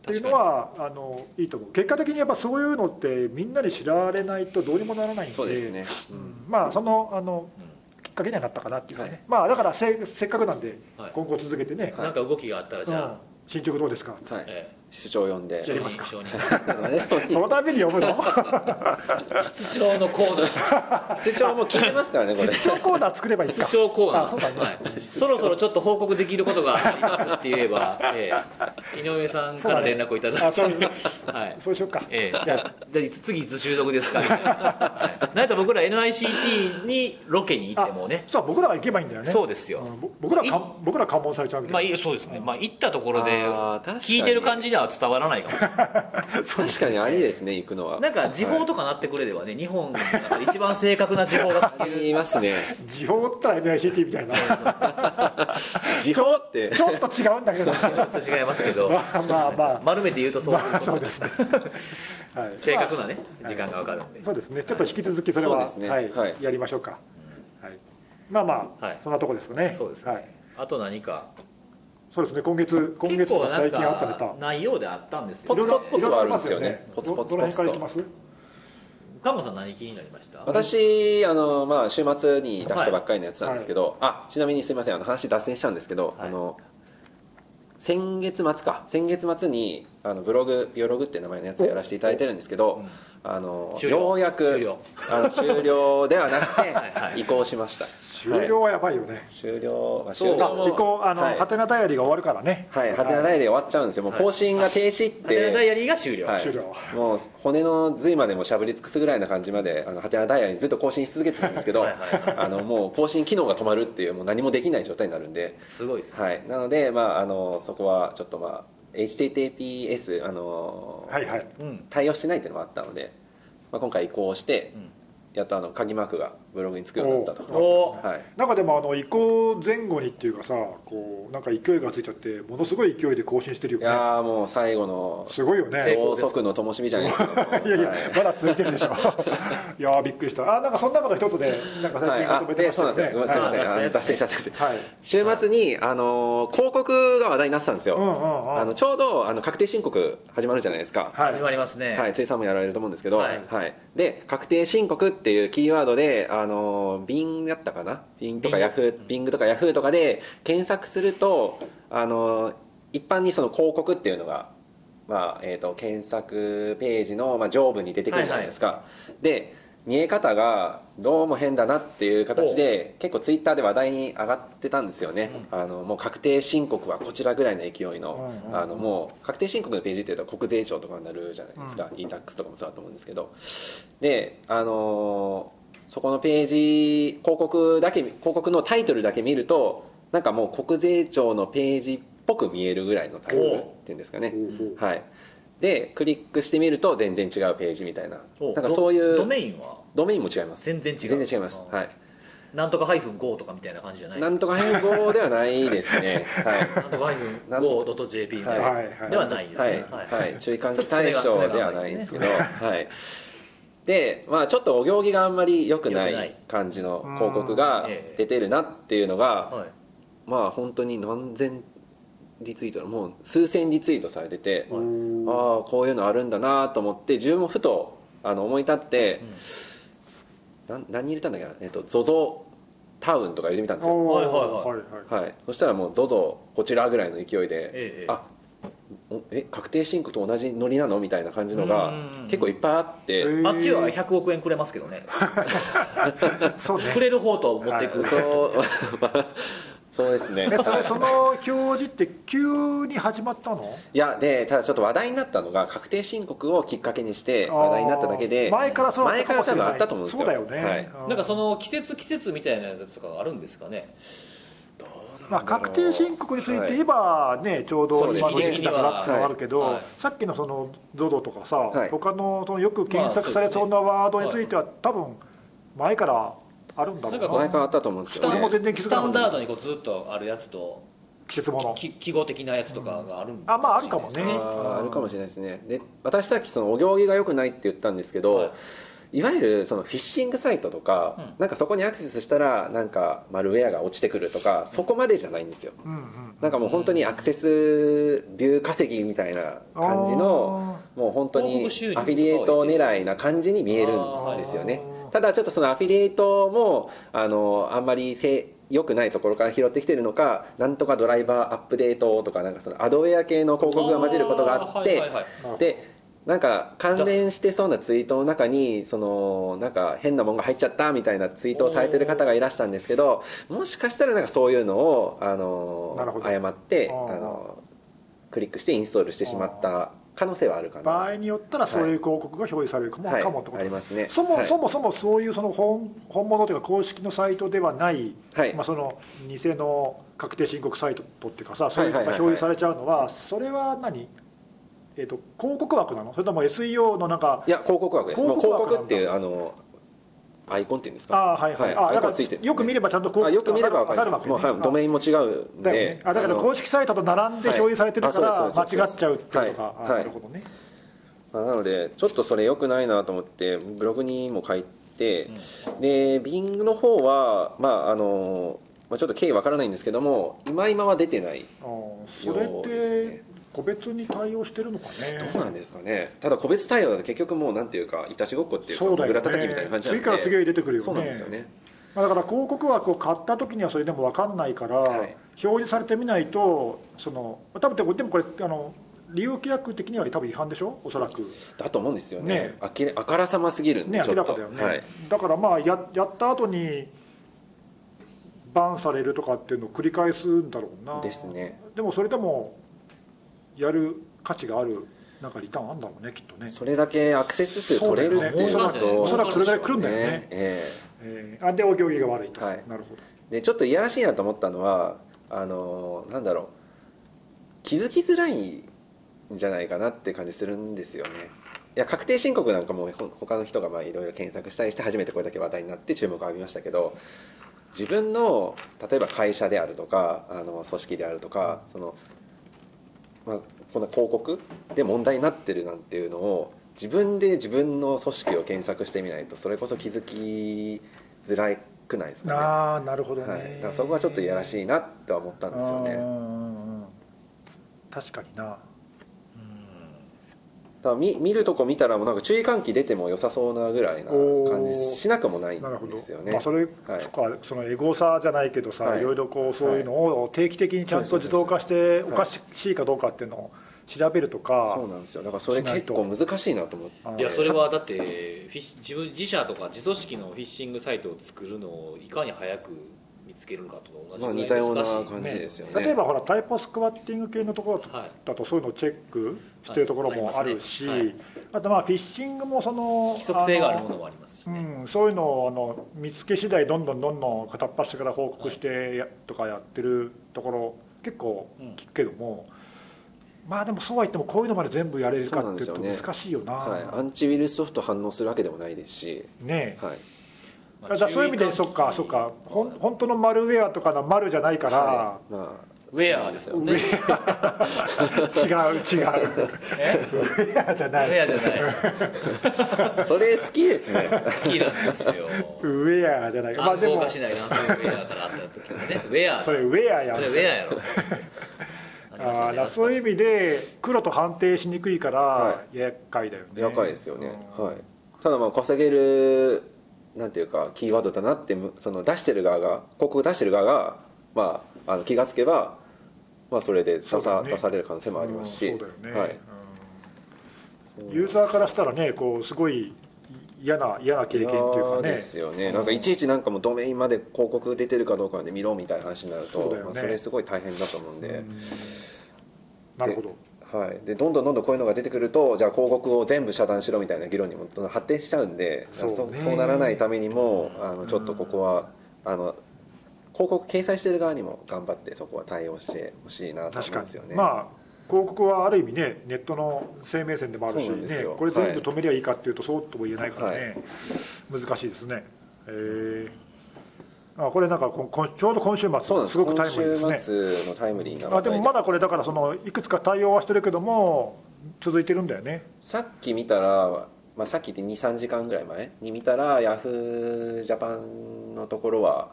っていうのはあのいいと思う。結果的にやっぱそういうのってみんなに知られないとどうにもならないんでそうですね、うん。まあそのあのうんきっかけにはなったかなっていうかね、はい。まあだからせせっかくなんではい。今後続けてね、なんか動きがあったらじゃうん。進捗どうですか？はい。え室長呼んで。そのために呼ぶの？室長のコーナー。室長も聞いてますからねこれ。出張コーナー作ればいい室か？長コーナー、はい、そろそろちょっと報告できることがありますって言えば、ええ。井上さんから連絡をいただいて、あそう。はい。そうしようか、ええ。じゃあ。じゃあいつ次いつ収録ですか。みたいな、はい、なんと僕ら NICT にロケに行ってもね。そう僕らが行けばいいんだよね。そうですよ。んぼ僕らか僕ら関門されちゃうみまあそうですね、まあ、行ったところで聞いてる感じには伝わらないかもしれない確かにありですね行くのは。なんか時報とかなってくれればね日本の中で一番正確な時報が聞けいますね。な時報ったら NICT みたいな。時報ってちょっと違うんだけど。そう違いますけど。まあまあまあ。丸めて言うとそうまあそうですね、はい、正確なねまあ時間が分かるんで。そうですね。ちょっと引き続きそれは、そうですね。はい。はい。やりましょうか、はい、まあまあ、はい。そんなとこですかね。そうですね。はい、あと何かそうですね今月今結月とか最近あったネタ。か内容であったんですよ。ポツポツポツはあるんですよね。ポツポツポツと辺からいきます？菅野さん何気になりました？私あの、まあ、週末に出したばっかりのやつなんですけど、あちなみにすみませんあの話脱線しちゃうんですけど、はい。あの先月末か。先月末にあのブログビオログって名前のやつやらせていただいてるんですけど、あの終了。ようやく終了。あの終了ではなくて はいはい。移行しました終了はやばいよね、終了はそう。終了あ移行あの、はい。ハテナダイアリーが終わるからね。はいハテナダイヤで終わっちゃうんですよ。もう更新が停止っハテナダイてアリーが終了、はい。終了もう骨の髄までもしゃぶり尽くすぐらいな感じまであのハテナダイヤにずっと更新し続けてたんですけどはいはいはい。あのもう更新機能が止まるっていうもう何もできない状態になるんで。すごいですね、はい、なので、まあ、あのそこはちょっと、まあ、HTTPS あの、はいはい。うん。対応してないっていうのもあったので、まあ、今回移行して、うん。やっとあの鍵マークがブログにつくようになったと、お。はい、なんかでもあの移行前後にっていうかさこうなんか勢いがついちゃってものすごい勢いで更新してるよいねやーもう最後のすごいよね。高速の灯火じゃないですけどいやいや、はい。まだ続いてるでしょ。いやーびっくりした。あなんかそんなこと一つでなんか最はい、あ近まとめてでましたよね。そうなんですすみません、はい脱線しちゃったんですはい。週末に、あの広告が話題になってたんですよ、うんうんうん。あのちょうどあの確定申告始まるじゃないですか、はい。始まりますね、はい、ついさんもやられると思うんですけど、ははい。いで確定申告っていうキーワードであのビンだったかな？ビンとかヤフービングとかヤフーとかで検索するとあの一般にその広告っていうのが、まあえー、と検索ページの、まあ、上部に出てくるじゃないですか、で見え方がどうも変だなっていう形で結構ツイッターで話題に上がってたんですよね、あのもう確定申告はこちらぐらいの勢いの,、うんうんうん。あのもう確定申告のページっていうと国税庁とかになるじゃないですか、e-tax とかもそうだと思うんですけど。であのーそこのページ広告だけ広告のタイトルだけ見るとなんかもう国税庁のページっぽく見えるぐらいのタイトルっていうんですかね。はい。でクリックしてみると全然違うページみたいな。おなんかそういうドドメインは？ドメインも違います。全然違う。全然違います。あはい。なんとかハイフン GO とかみたいな感じじゃないですか？なんとか変更ではないですね。はい。なんとかハイフン GO.jp みたいな、はいはい。ではないですはいね、はい、注意喚起対象ではないんですけど、はい、で、まあ、ちょっとお行儀があんまり良くないい。感じの広告が出てるなっていうのが、はい。まあ本当に何千リツイートもう数千リツイートされてて、はい。ああこういうのあるんだなと思って自分もふとあの思い立って、なん何入れたんだっけな、えっと、ZOZO タウンとか入れてみたんですよ、はいはいはいはい。はい、そしたらもう ZOZO こちらぐらいの勢いで、ええ。あおえ確定申告と同じノリなの？みたいな感じのがうん結構いっぱいあって、あっちは100億円くれますけどね。そうね。くれる方と持っていく、はい。そう。そうですね。えその表示って急に始まったの？いやでただちょっと話題になったのが確定申告をきっかけにして話題になっただけで前からそうだったかもしれない。前から多分あったと思うんですよ。そうだよね、はい。うんなんかその季節季節みたいなやつとかがあるんですかね？まあ、確定申告について言えば、ね、ちょうど今の時期だからってのはあるけど、はい。さっきのその ZOZO とかさ、はい。他のそのよく検索されそうなワードについては、多分前からあるんだろうな、前からあったと思うんですよ。ね俺も全然気づスかなかった。タンダードにこうずっとあるやつと季節物き記号的なやつとかがあるんあまああるかもね。しれないですあるかもしれないですね。で私さっきそのお行儀が良くないって言ったんですけど、はいい、わゆるそのフィッシングサイトとか、うん。なんかそこにアクセスしたらなんかマルウェアが落ちてくるとかそこまでじゃないんですよ。うんうんなんかもう本当にアクセスビュー稼ぎみたいな感じのもう本当にアフィリエイト狙いな感じに見えるんですよね。ただちょっとそのアフィリエイトもあのあんまりせ良くないところから拾ってきてるのかなんとかドライバーアップデートとかなんかそのアドウェア系の広告が混じることがあってでなんか関連してそうなツイートの中にそのなんか変なもんが入っちゃったみたいなツイートをされてる方がいらしたんですけどもしかしたらなんかそういうのをあの誤ってあのクリックしてインストールしてしまった可能性はあるかな。場合によったらそういう広告が表示されるかも,、はい。かもってこと。ありますね。そも,、はい。そもそもそういうその本本物というか公式のサイトではない、はい。まあ、その偽の確定申告サイトっていうかさそういうのが表示されちゃうのはそれは何、えー、と広告枠なの？それとも SEO のなんかいや広告枠です。広告枠っていうあのアイコンっていうんですか？ああはいはい、あアイだからコンついてるんですね。よく見ればちゃんと広あよく見れば分かるわけね。もうはい。ドメインも違うんで。ね。あだからの公式サイトと並んで表示されてるかはいらあそうですそうです。間違っちゃうっていうのが、はい。あなるほどね、まあなのでちょっとそれ良くないなと思ってブログにも書いて、で Bing の方はまああの、まあ、ちょっと経緯わからないんですけども今今は出てないようっですね。て個別に対応してるのかね。どうなんですかね。ただ個別対応だと結局もうなんていうかいたちごっこっていうかそうだよね。裏叩きみたいな感じなんで。次から次へ出てくるよね。そうなんですよね。まあだから広告枠を買った時にはそれでも分かんないから、はい。表示されてみないとその多分でもでもこれあの利用規約的には多分違反でしょ？おそらく。だと思うんですよね。ね。あきあからさますぎるんでね明らかだよね、はい、だからまあややった後にバンされるとかっていうのを繰り返すんだろうな。ですね。でもそれでもやる価値があるなんかリターンあるんだろうねきっとね。それだけアクセス数取れるっていうのとおそらくそれぐらい来るんだよね。ええー、あでお行儀が悪いと、はい。なるほど。えでちょっといやらしいなと思ったのはあのなんだろう。気づきづらいんじゃないかなって感じするんですよね。いや確定申告なんかもほ他の人がまあいろいろ検索したりして初めてこれだけ話題になって注目を浴びましたけど自分の例えば会社であるとかあの組織であるとかその、まあ、この広告で問題になってるなんていうのを自分で自分の組織を検索してみないとそれこそ気づきづらくないですかね。ああなるほどね、はい、だからそこはちょっといやらしいなっては思ったんですよね。確かになら見見るとこ見たらもうなんか注意喚起出ても良さそうなぐらいな感じしなくもないんなるほど。ですよねまあ、それ、はいそっかそのエゴサじゃないけどさ、はい。い、ろいろこうそういうのを定期的にちゃんと自動化しておかしいかどうかっていうのを調べるとか、そうなんですよ。だからそれ結構難しいなと思って。あいやそれはだってフィッシ自分自社とか自組織のフィッシングサイトを作るのをいかに早く見つけるかと同じまあぐらい似たような難しい感じですよね。例えばほらタイポスクワッティング系のところはい。だとそういうのをチェックしてるところもあるし、はい。ありますねあとまあフィッシングもその規則性があるものもありますしうね、ん、そういうのをあの見つけ次第どんどんどんどん片っ端から報告してやとかやってるところ結構聞くけども、まあでもそうは言ってもこういうのまで全部やれるかっていうと難しいよな。はい、アンチウイルスソフト反応するわけでもないですし、ねえ。はい、まだからそういう意味でそっかそっか。ほん本当のマルウェアとかの丸じゃないから、はい。まあウェアですよね。違う 違う。ウえェアじゃない。ウェアじゃない。それ好きですね。好きなんですよ。ウェアじゃない。まあ暗でもしない男性ウェアからあった時にね。ウェア。それウェアやん。それウェアやろ。ああそういう意味で黒と判定しにくいからは厄介だよね。厄介ですよね、うんはい、ただまあ稼げるなんていうかキーワードだなってむその出してる側が広告出してる側が、まあ、あの気がつけば、まあ、それで出さ,、ね。出される可能性もありますし、うんそうだよね、はい。うん。ユーザーからしたらねこうすごい嫌な嫌な経験っていうか嫌ねですよね。なんかいちいちなんかもうドメインまで広告出てるかどうかで見ろみたいな話になるとそね。まあ、それすごい大変だと思うんで、うん。なるほどはい、でどんどんどんどんこういうのが出てくるとじゃあ広告を全部遮断しろみたいな議論にもどんどん発展しちゃうんでそうね。そうならないためにもあのちょっとここはあの広告掲載してる側にも頑張ってそこは対応してほしいなと思すよね。まあ広告はある意味ねネットの生命線でもあるしねこれ全部止めりゃいいかっていうとそうとも言えないからね、難しいですね。えー、あこれなんかここちょうど今週末すすごくタイムリー今ですね。週末のタイムリーなあでもまだこれだからそのいくつか対応はしてるけども続いてるんだよね。さっき見たら、まあ、さっきって23時間ぐらい前？に見たらヤフージャパンのところは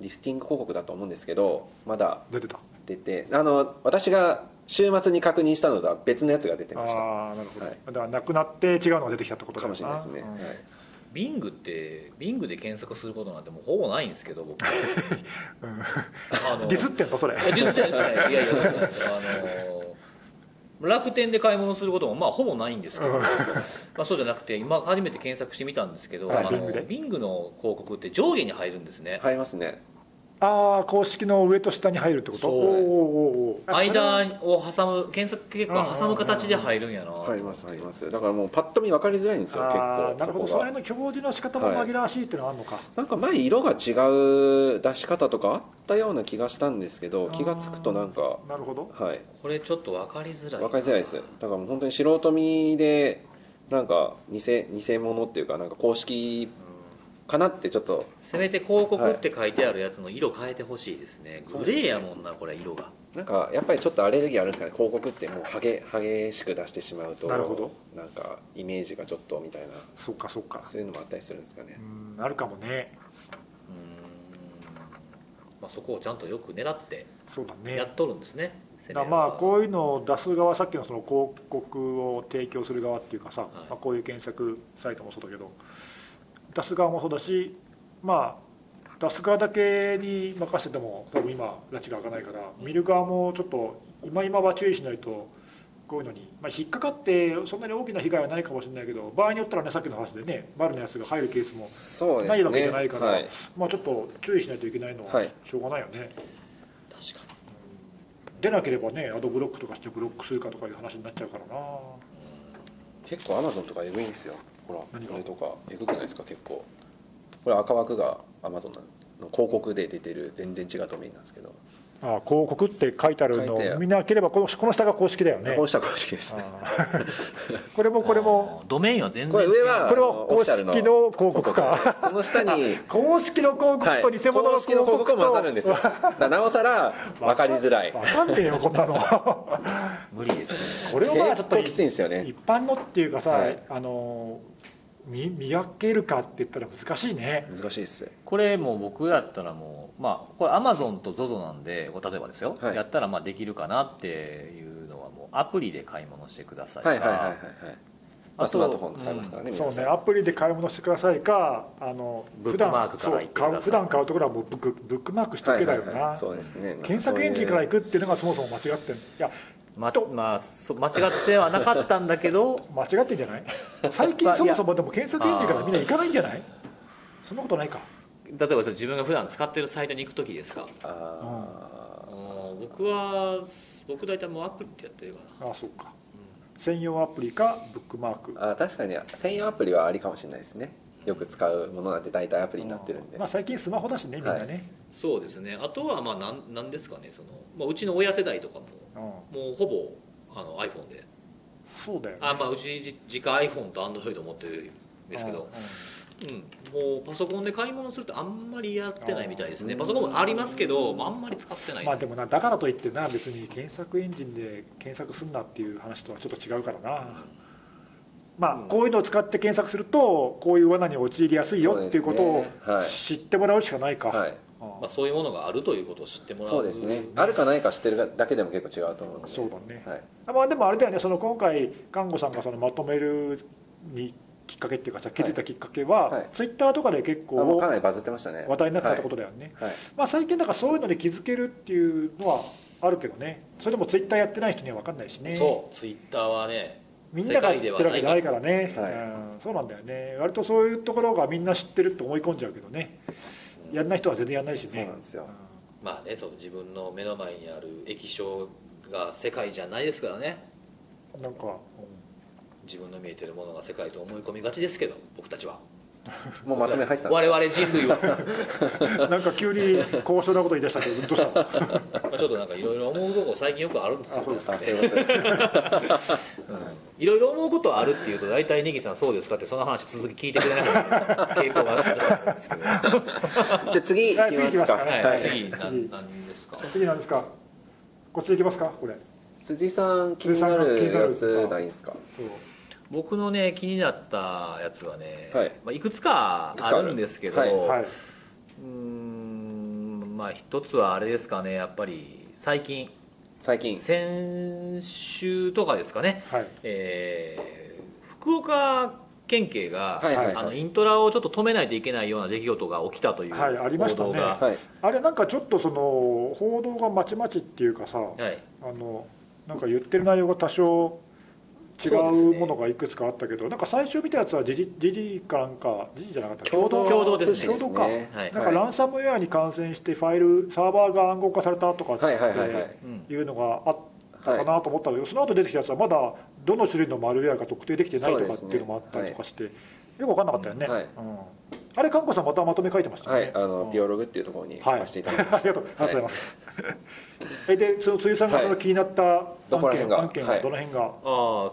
リスティング広告だと思うんですけどまだ出てた。出てあの私が週末に確認したのとは別のやつが出てました。ああなるほど、はい。だからなくなって違うのが出てきたってことだかよもしれないですね、うん。はいビングってビングで検索することなんてもうほぼないんですけど僕。あのディスってんのそれ。いやディスってないですね。いやいやあの楽天で買い物することもまあほぼないんですけど、うん。まあ、そうじゃなくて今初めて検索してみたんですけど、はい。あのビングの広告って上下に入るんですね、入りますねああ公式の上と下に入るってこと？そう。おーおーおーおー。間を挟む検索結果を挟む形で入るんやな、入ります入ります。だからもうパッと見分かりづらいんですよ結あ構。ーなるほど。そそこがれの表示の仕方も紛らわしいっていうのはあるのか、なんか前色が違う出し方とかあったような気がしたんですけど気が付くとなんかなるほど。はい。これちょっと分かりづらい分かりづらいです。だからもう本当に素人見でなんか偽偽物っていうかなんか公式かなってちょっとせめて広告って書いてあるやつの色変えてほしいですね、グレーやもんなこれ色が。なんかやっぱりちょっとアレルギーあるんですかね。広告ってもう激激しく出してしまうとなるほど。なんかイメージがちょっとみたいな。そっかそっか。そういうのもあったりするんですかね。うんあるかもね。うーん、まあ、そこをちゃんとよく狙ってそうだね。やっとるんですね。だからまあこういうのを出す側さっきのその広告を提供する側っていうかさ、い。まあ、こういう検索サイトもそうだけど出す側もそうだしまあ出す側だけに任せても多分今拉致が開かないから見る側もちょっと今今は注意しないとこういうのに、まあ、引っかかってそんなに大きな被害はないかもしれないけど場合によったらねさっきの話でね丸のやつが入るケースもないわけじゃないから、はい、まあちょっと注意しないといけないのははい。しょうがないよね、確か出なければねアドブロックとかしてブロックするかとかいう話になっちゃうからな。結構アマゾンとかエグいんですよ。ほらこれとかエグくないですか？結構これ赤枠がアマゾンの広告で出てる全然違うドメインなんですけど、あ広告って書いてあるのを見なければこのこの下が公式だよね。こうした公式です。ね これもこれも。ドメインは全然これ上はこれは公式の広告か。その下に 公式の広告と偽物の公式の広告混ざるんですよ。なおさら分かりづらい。わかんねえよこんなの。無理ですね。これをまあちょっときついんですよね。一般のっていうかさ、はい。あの見見分けるかって言ったら難しいね。難しいです。これもう僕やったらもうまあこれアマゾンと ZOZO なんでこう例えばですよ、はい。やったらまあできるかなっていうのはもうアプリで買い物してくださいか、はいはいはいはいはい。まあ、スマートフォン使いますからね、そう皆さん。ねアプリで買い物してくださいかあのブックマークからそう行ってください。買う普段買うところはもうブックブックマークしとけだよな、はいはいはい。そうですね。検索エンジンから行くっていうのがそもそも間違ってん。いやまと。まあ、そ間違ってはなかったんだけど。間違ってんじゃない？最近そもそもでも検索エンジンからみんな行かないんじゃない？そんなことないか。例えば自分が普段使ってるサイトに行く時ですか？あうん。僕は僕大体もうアプリってやってるかな。ああそうか。専用アプリかブックマーク。ーあー確かに。専用アプリはありかもしれないですね。よく使うものなんて大体アプリになってるんで、まあ、最近スマホだしねみんなね、そうですね。あとはまあなんなんですかねその、まあ、うちの親世代とかもうん。もうほぼあの iPhone で。そうだよね。あ、まあ、うちじ自家 iPhone と Android 持ってるんですけど、うん、もうパソコンで買い物するってあんまりやってないみたいですね。パソコンもありますけど、まあ、あんまり使ってない、まあでもなだからといってな別に検索エンジンで検索すんなっていう話とはちょっと違うからな。まあうん。こういうのを使って検索するとこういう罠に陥りやすいよっていうことを知ってもらうしかないか、はいまあ、そういうものがあるということを知ってもらう。そうですね。あるかないか知ってるだけでも結構違うと思うので。そうだね。はい、まあでもあれだよね。その今回看護さんがそのまとめるにきっかけっていうかさ気づいたきっかけは、はい。ツイッターとかで結あもう構かなりバズってましたね。話題になってたってことだよね、はい、はい。まあ最近だからそういうので気づけるっていうのはあるけどね。それでもツイッターやってない人には分かんないしね。そう。ツイッターはねみんながやってるわけじゃないからね、はい。うん、そうなんだよね。割とそういうところがみんな知ってるって思い込んじゃうけどねやんない人は全然やんないしね。そうなんですよ。まあねそう自分の目の前にある液晶が世界じゃないですからね。うんなん。か、自分の見えてるものが世界と思い込みがちですけど僕たちは もうまとめ入った我々人類は。なんか急に高尚なこと言い出したけどどうしたの？まあちょっとなんかいろいろ思うとこ最近よくあるんですよあそうですいません。いろいろ思うことあるっていうと大体ネギさんそうですかってその話続き聞いてくれない傾向があるんじゃないですけど。はじゃあ次いきはい次行きますすかねはい。次何何ですか？次なんですか？こっち行きますか？これ。辻さん気になるやつないんですか？そう僕のね気になったやつはね、はい。まあ、いくつかある？んですけど、い。くつかあるはい。うーんまあ一つはあれですかねやっぱり最近。最近。先週とかですかね、はい。えー福岡県警が、はいはいはい。あのイントラをちょっと止めないといけないような出来事が起きたというはいありましたね。報道が、はい。あれなんかちょっとその報道がまちまちっていうかさはい。あのなんか言ってる内容が多少違そうものがいくつかあったけど、なんか最初見たやつは時事時事かなんか時事じゃなかった共同共同ですね。共同か。ねはい。なんかランサムウェアに感染してファイルサーバーが暗号化されたとかってはいはいはいはい。うのがあったはいかなと思ったんだけど、その後出てきたやつはまだどの種類のマルウェアが特定できてないとかっていうのもあったりとかして、よく分かんなかったよね、はい。うん。あれ看護さんまたまとめ書いてましたよね。はい。あのうん。ビオログっていうところに書はい、かせていただきまあした。ありがとう。ございます、えでその辻さんがその気になったどこら辺が？案件案件はどの辺が、ああ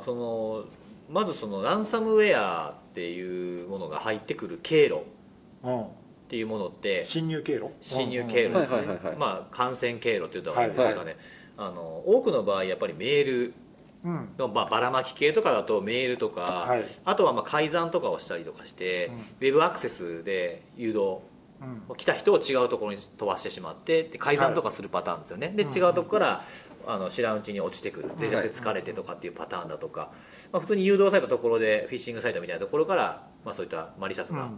そのまずそのランサムウェアっていうものが入ってくる経路うん、っていうものって侵入経路？侵入経路ですね。はいはいはいはい。まあ感染経路って言ったらいいんですかね、あの多くの場合やっぱりメールうん、うんの、まあ、ばらまき系とかだとメールとか、はい。あとはまあ改ざんとかをしたりとかして、うん。ウェブアクセスで誘導うん来た人を違うところに飛ばしてしまってで改ざんとかするパターンですよね、でうん。違うとこからあの知らんうちに落ちてくる脆弱性疲れてとかっていうパターンだとか、まあ、普通に誘導されたところでフィッシングサイトみたいなところから、まあ、そういったマリシャスうん。な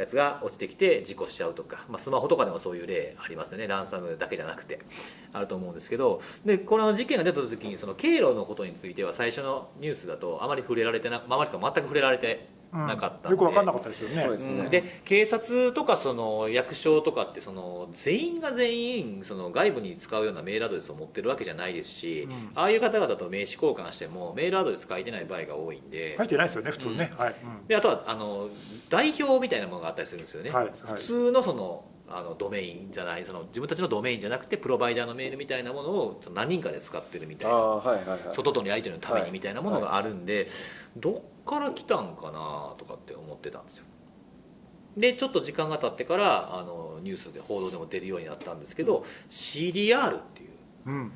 やつが落ちてきて事故しちゃうとか、まあ、スマホとかでもそういう例ありますよね。ランサムだけじゃなくて。あると思うんですけどでこの事件が出た時にその経路のことについては最初のニュースだとあまり触れられてな、まあ、あまりとか全く触れられてうんなかったんで。よく分かんなかったですよね。そうですね。うん。で警察とかその役所とかってその全員が全員その外部に使うようなメールアドレスを持ってるわけじゃないですし、うん。ああいう方々と名刺交換してもメールアドレス書いてない場合が多いんで,、書いてないですよね普通ね、はい、であとはあの代表みたいなものがあったりするんですよね、はいはい。普通のそのあのドメインじゃないその自分たちのドメインじゃなくてプロバイダーのメールみたいなものを何人かで使ってるみたいな。ああはいはいはい。外とのやり取りのためはいにみたいなものがあるんで、どっから来たんかなとかって思ってたんですよ。でちょっと時間が経ってからあのニュースで報道でも出るようになったんですけど、CDR っていう。うん。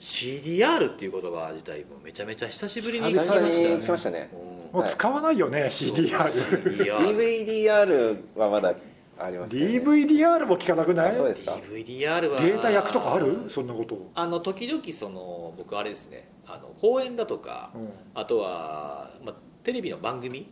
CDR っていう言葉自体もめちゃめちゃ久しぶりに聞聞きましたね。うん。もう使わないよね、CDR CDR DVDR はまだありますね。DVDR も聞かなくない？あそうですか。DVDR はデータ焼くとかある？そんなこと、あの時々その僕あれですね。あの講演だとかうん。あとは、まあ、テレビの番組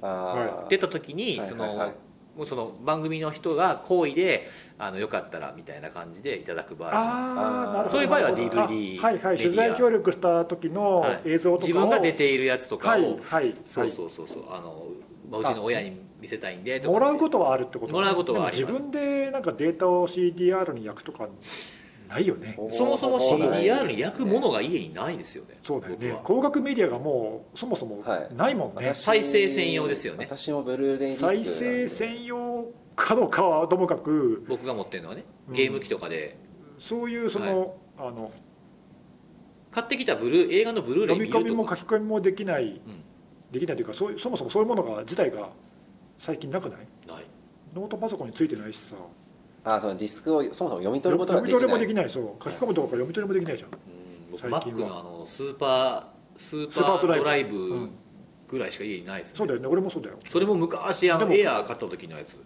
出た時にはいそはいはい。のもうその番組の人が好意であのよかったらみたいな感じでいただく場合。そういう場合は DVD あはいはい。取材協力した時のはい。映像とかを、自分が出ているやつとかを、はいはいそうそうそうそう。あの、まあ、うちの親に見せたいんでとかもらうことはあるってこともらうことはあります。自分でなんかデータを CDR に焼くとかないよね。そもそも CDR に焼くものが家にないですよね。そうだよね。光学メディアがもうそもそもはい。ないもんね、私再生専用ですよね。私もブルーレイ再生専用かどうかはともかく僕が持ってるのはねうん。ゲーム機とかで。そういうその,、あの買ってきたブルー映画のブルーレイ読み込みも書き込みもできない、ん。できないというかそういうそもそもそういうものが自体が最近なくない？ない。ノートパソコンについてないしさあそのディスクをそもそも読み取ることが読みできない。取りもできないそう。書き込むとかから読み取りもできないじゃん。うん僕最 Mac 近は。のあのスーパースーパパーードライブ。ドライブうん。ぐらいしか家にないですよね。そうだよね。俺もそうだよ。それも昔あのエアー買った時のやつ。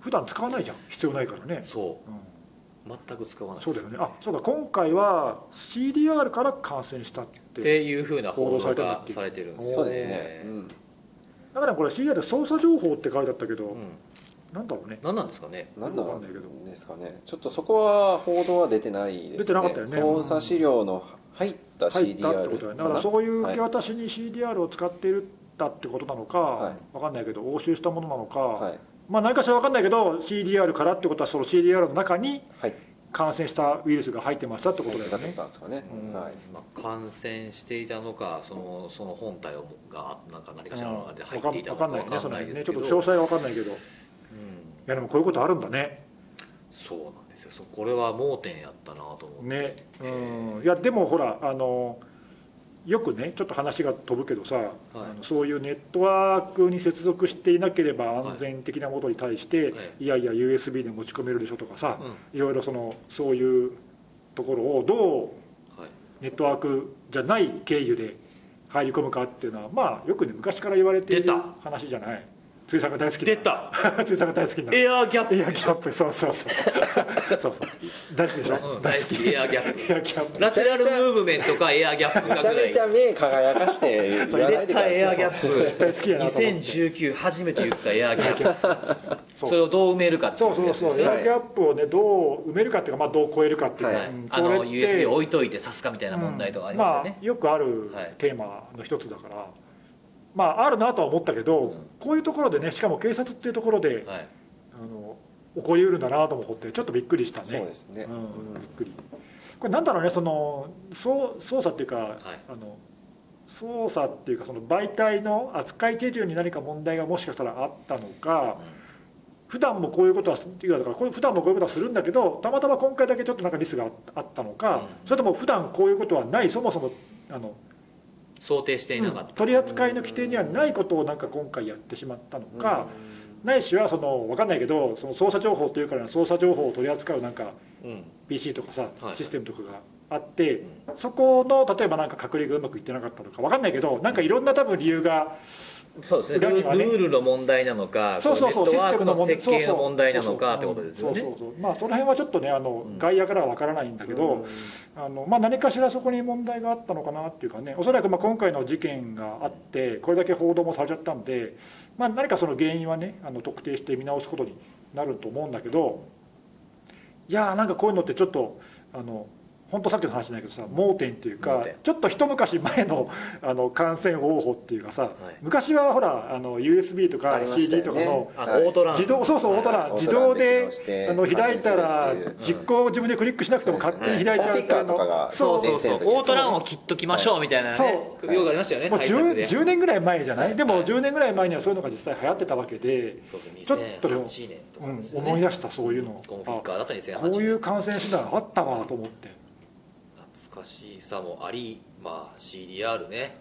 普段使わないじゃん。必要ないからね、そう。うん。全く使わないそうだよね。あそうだ今回は CDR から感染したっってていうふうな報道されてるんですよそうですね、うん。だからこれ CDR 操作情報って書いてあったけど、うんなんだろうね。何なんですかね。何わかんないけど。なんですかね。ちょっとそこは報道は出てないですね。出てなかったよね。操作資料の入った入ったって CDR ことだよねだからそういう受けは渡しに CDR を使っているだってことなのか、はい。わかんないけど押収したものなのか、はい。まあ何かしらわかんないけど CDR からってことはその CDR の中にはい。感染したウイルスが入ってましたってことだよだっねたんですかね、はい。まあ、感染していたのかそのその本体をがなんか何かしらので入わかんっていたわかんないねのか分かんないですけどょっと詳細は分かんないけどやでもこういうことあるんだね。そうなんですよ。これは盲点やったなと思って。ね。うん。いやでもほらあのよくねちょっと話が飛ぶけどさ、あのそういうネットワークに接続していなければ安全的なものに対して、はいい、やいや USB で持ち込めるでしょとかさ、うん。いろいろそのそういうところをどうはい。ネットワークじゃない経由で入り込むかっていうのはまあよくね昔から言われている話じゃない辻さんが大好きな。出た。辻さんが大好きな。エアーギャップ。エアギャップ。そうそうそう。そうそう。大好きでしょ、うん大好き。エアーギャップ。エアギャップ。ラテラルムーブメントかエアーギャップめちゃかぐらいめちゃ目輝かして言わない絶でください。対エアーギャッ対好きやプなと思って2019初めて言ったエアーギャップ。そう。それをどう埋めるかっていそうそうそう、やつですよエアギャップをねどう埋めるかっていうか、まあ、どう超えるかっていうか、はい。うんあの USB を置いといて挿すかみたいな問題とかありましたよね。まあ、よくあるはい。テーマの一つだから、まああるなとは思ったけど、うん。こういうところでねしかも警察っていうところで、はい。あの起こりうるんだなと思ってちょっとびっくりしたね。そうですね、うん、びっくり。これなんだろうねそのそう操作っていうか、い。あの操作っていうかその媒体の扱い手順に何か問題がもしかしたらあったのか、普段もこういうことはっていうかだからこれ普段もこういうことはするんだけどたまたま今回だけちょっとなんかミスがあったのか、うん。それとも普段こういうことはないそもそもあの、想定していなかった、取り扱いの規定にはないことをなんか今回やってしまったのか、ないしはその分かんないけどその操作情報というから操作情報を取り扱うなんかうん、PC とかさ、はいシステムとかがあって、そこの例えばなんか隔離がうまくいってなかったのか分かんないけどなんかいろんな多分理由がそうですね。ルールの問題なのかそうそうそうネットワークのシステムの設計の問題なのかってことですよね。そうそうそうまあその辺はちょっとねあの、うん。外野からは分からないんだけど、あのまあ、何かしらそこに問題があったのかなっていうかねおそらくまあ今回の事件があってこれだけ報道もされちゃったんで、まあ、何かその原因はねあの特定して見直すことになると思うんだけどいやーなんかこういうのってちょっとあの本当さっきの話じゃないけどさ盲点っていうかちょっと一昔前のあの感染方法っていうかさ、い。昔はほらあの USB とか CD とかのあのはい。オートラン。自動そうそうオートラン。自動であの開いたら実行を自分でクリックしなくても勝手に開いちゃうっていうコピッカーとかがそうそうそう。オートランを切っときましょうみたいなねそうよくありましたよねもう対策 10, で。10年ぐらい前じゃない、でもはい。10年ぐらい前にはそういうのが実際流行ってたわけで、そうそうちょっと2008年とうんかですよね。思い出したそういうの。コンフィッカーだった2008年あこういう感染手段あったわと思ってしさもありまあ CDR ね。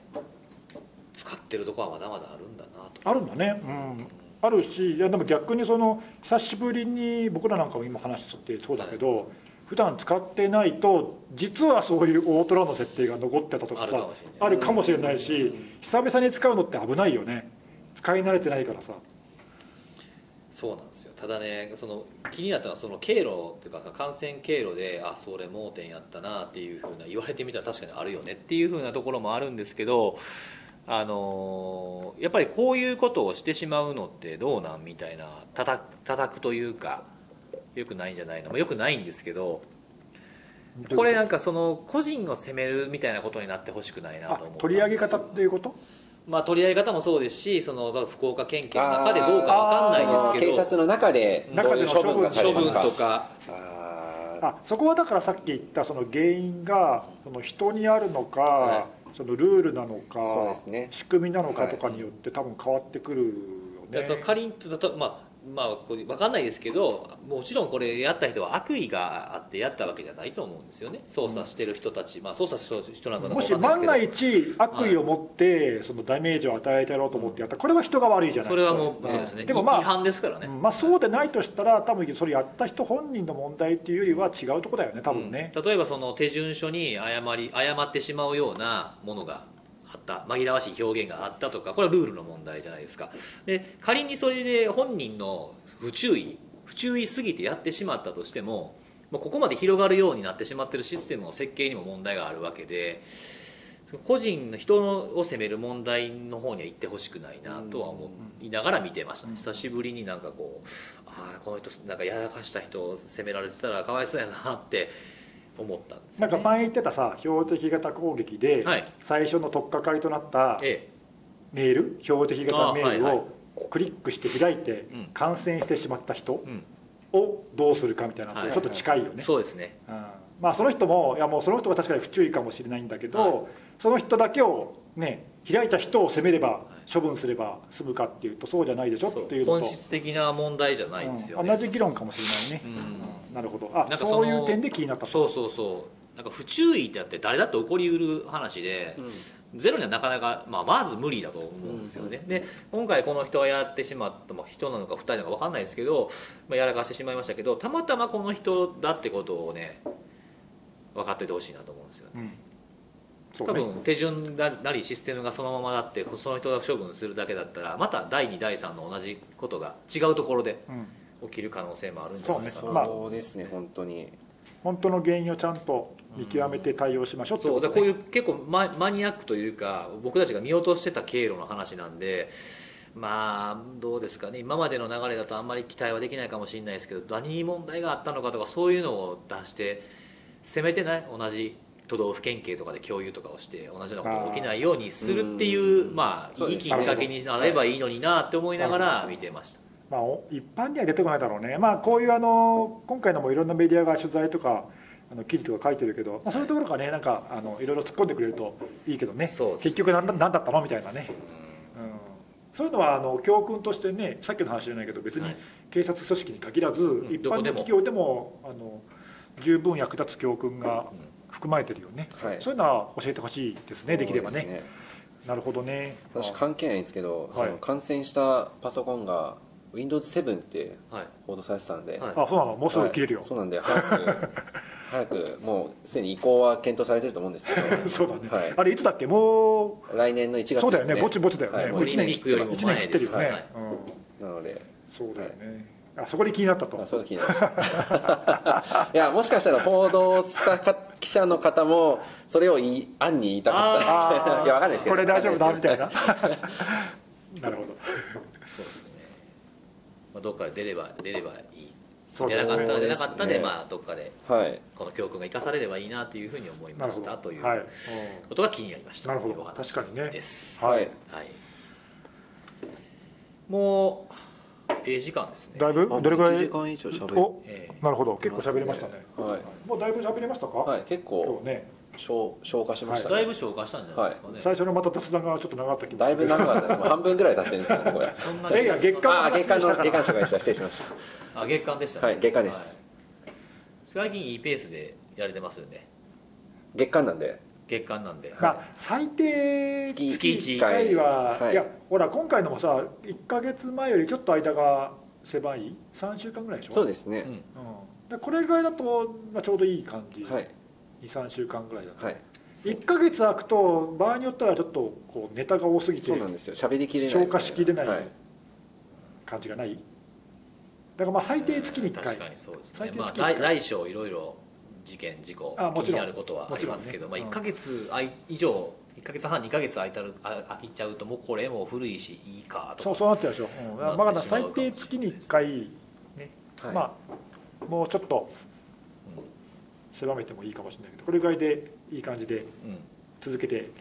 使ってるとこはまだまだあるんだなと。あるんだね。うん。あるしいやでも逆にその久しぶりに僕らなんかも今話してそうだけど、普段使ってないと実はそういうオートラの設定が残ってたとかさあるかもしれないし久々に使うのって危ないよね。使い慣れてないからさそうなんですよ。ただねその気になったのはその経路っていうか感染経路であそれ盲点やったなっていうふうな言われてみたら確かにあるよねっていうふうなところもあるんですけどあのやっぱりこういうことをしてしまうのってどうなんみたいな叩叩くというかよくないんじゃないの、まあ、よくないんですけどこれなんかその個人を責めるみたいなことになってほしくないなと思ったんです取り上げ方っていうこと？まあ取り上げ方もそうですしその福岡県警の中でどうかわかんないですけど。警察の中でどういう処分がされ処分るのか。とか。あそこはだからさっき言ったその原因がその人にあるのか、はそのルールなのか、そうですね。仕組みなのかとかによって多分変わってくるよね、だと仮にだとまあまあこれ分かんないですけどもちろんこれやった人は悪意があってやったわけじゃないと思うんですよね。操作してる人たち、まあ操作してる人なんかもし万が一悪意を持ってそのダメージを与えてやろうと思ってやったこれは人が悪いじゃないそれはもうそうですね。でもまあ違反ですからね、うん。まあ、そうでないとしたら多分それやった人本人の問題っていうよりは違うところだよね多分ね、うん。例えばその手順書に誤り誤ってしまうようなものがあった紛らわしい表現があったとかこれはルールの問題じゃないですか。で仮にそれで本人の不注意不注意すぎてやってしまったとしてもここまで広がるようになってしまってるシステムの設計にも問題があるわけで個人の人を責める問題の方には行ってほしくないなとは思いながら見てました。ね久しぶりになんかこうああこの人なんかやらかした人を責められてたらかわいそうやなって思ったんですよね。なんか前言ってたさ標的型攻撃ではい。最初の取っかかりとなったえメール標的型メールをクリックして開いてうん。感染してしまった人をどうするかみたいなのとはい。ちょっと近いよね、そうですね。うん。まあその人もいやもうその人が確かに不注意かもしれないんだけど、はい。その人だけをね開いた人を責めれば処分すれば済むかっていうとそうじゃないでしょっていう本質的な問題じゃないんですよね、うん。同じ議論かもしれないね、うん。うん。なるほど。あなんかそのそういう点で気になったと。そうそうそう。なんか不注意ってあって誰だって起こりうる話で、ゼロにはなかなか、まあ、まず無理だと思うんですよね、で今回この人がやってしまった、まあ、人なのか2人なのか分かんないですけど、まあ、やらかしてしまいましたけどたまたまこの人だってことをね分かっててほしいなと思うんですよね多ね。分手順なりシステムがそのままだってその人が処分するだけだったらまた第2第3の同じことが違うところでうん。起きる可能性もあるんじゃないかな。そうね。まあそうですね本当に。本当の原因をちゃんと見極めて対応しましょうってことね。そう。だこういう結構ママニアックというか僕たちが見落としてた経路の話なんでまあどうですかね。今までの流れだとあんまり期待はできないかもしれないですけど何に問題があったのかとかそういうのを出してせめてね同じ都道府県警とかで共有とかをして同じようなことが起きないようにするっていうまあいいきっかけになればいいのになって思いながら見てました。まあ、お一般には出てこないだろうね、まあ、こういうあの今回のもいろんなメディアが取材とかあの記事とか書いてるけど、まあ、そういうところがねなんかあのいろいろ突っ込んでくれるといいけどね。結局何だ何だったのみたいなね、うん、そういうのはあの教訓としてねさっきの話じゃないけど別にはい。警察組織に限らず、ん。一どこでも。般の企業でもあの十分役立つ教訓が含まれてるよね、はい。そういうのは教えてほしいですねできればね。なるほどね。私関係ないんですけど、はい。その感染したパソコンが Windows7 ってはい。報道されてたんで、はい。あそうなの？もうすぐ切れるよ、はい。そうなんで早く早くもうすでに移行は検討されてると思うんですけど。そうだね、はい。あれいつだっけ？もう来年の1月ですね。そうだよね。ぼちぼちだよね、はい。もう1年切ってるよ。ね、前です。うん。なので。そうだよね、あそこで気になったと。あそういう気になりました。いやもしかしたら報道したか記者の方もそれを言い案に言いたかったいやわかんないですけどこれ大丈夫だみたいな。な なるほど。そうですね、まあ、どっかで出れば出ればいい。出なかったら出なかったでね。まあどっかではい。この教訓が生かされればいいなというふうに思いましたというはい、ことが気になりました。なるほど。というお話確かにね。ですはいはい。はい。もうええ時間ですね。だいぶ？あどれぐらい？1時間以上喋る。おええ。なるほど。結構喋りましたね。はい。もうだいぶ喋りましたか、はい結今構日ね。消消化しましたね、だいぶ消化したんじゃないですかね、最初のまた雑談がちょっと長かった気もだいぶ長かった。半分ぐらい経ってるんですよねこれ。そんなえいや月間ああ月間の月間紹介した。失礼しました。あ月間でしたね。はい月間です。最近いいペースでやれてますよね。月間なんで月間なんで、まあ、最低月月一。1回は、はい。い、やほら今回のもさ1か月前よりちょっと間が狭い？3週間ぐらいでしょ？そうですね、うん。うん、でこれぐらいだと、まあ、ちょうどいい感じ、はい。23週間ぐらいだと、はい。1か月空くと場合によってはちょっとこうネタが多すぎてそうなんですよ。喋りきれない消化しきれないはい。感じがない？だからまあ最低月に1回。確かにそうですね、まあ、最低月一回。来来章いろいろ事件事故あもちろん。気になることはありますけど、まあ、もちろん。ね1か月あい以上1か月半2か月空いたるあ空いちゃうともうこれもう古いしいいかとか。そうそうなっちゃうでしょ、うん、だからまだ最低月に1回ね、はい。まあもうちょっと狭めてもいいかもしれないけどこれぐらいでいい感じでうん、うん続けて。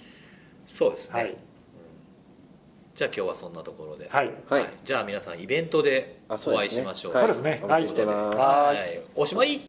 そうですね、はい。じゃあ今日はそんなところで、はい。はい。じゃあ皆さんイベントであそうお会いしましょう、はい。そうですね。お待ちしてます。はいはい。おしまい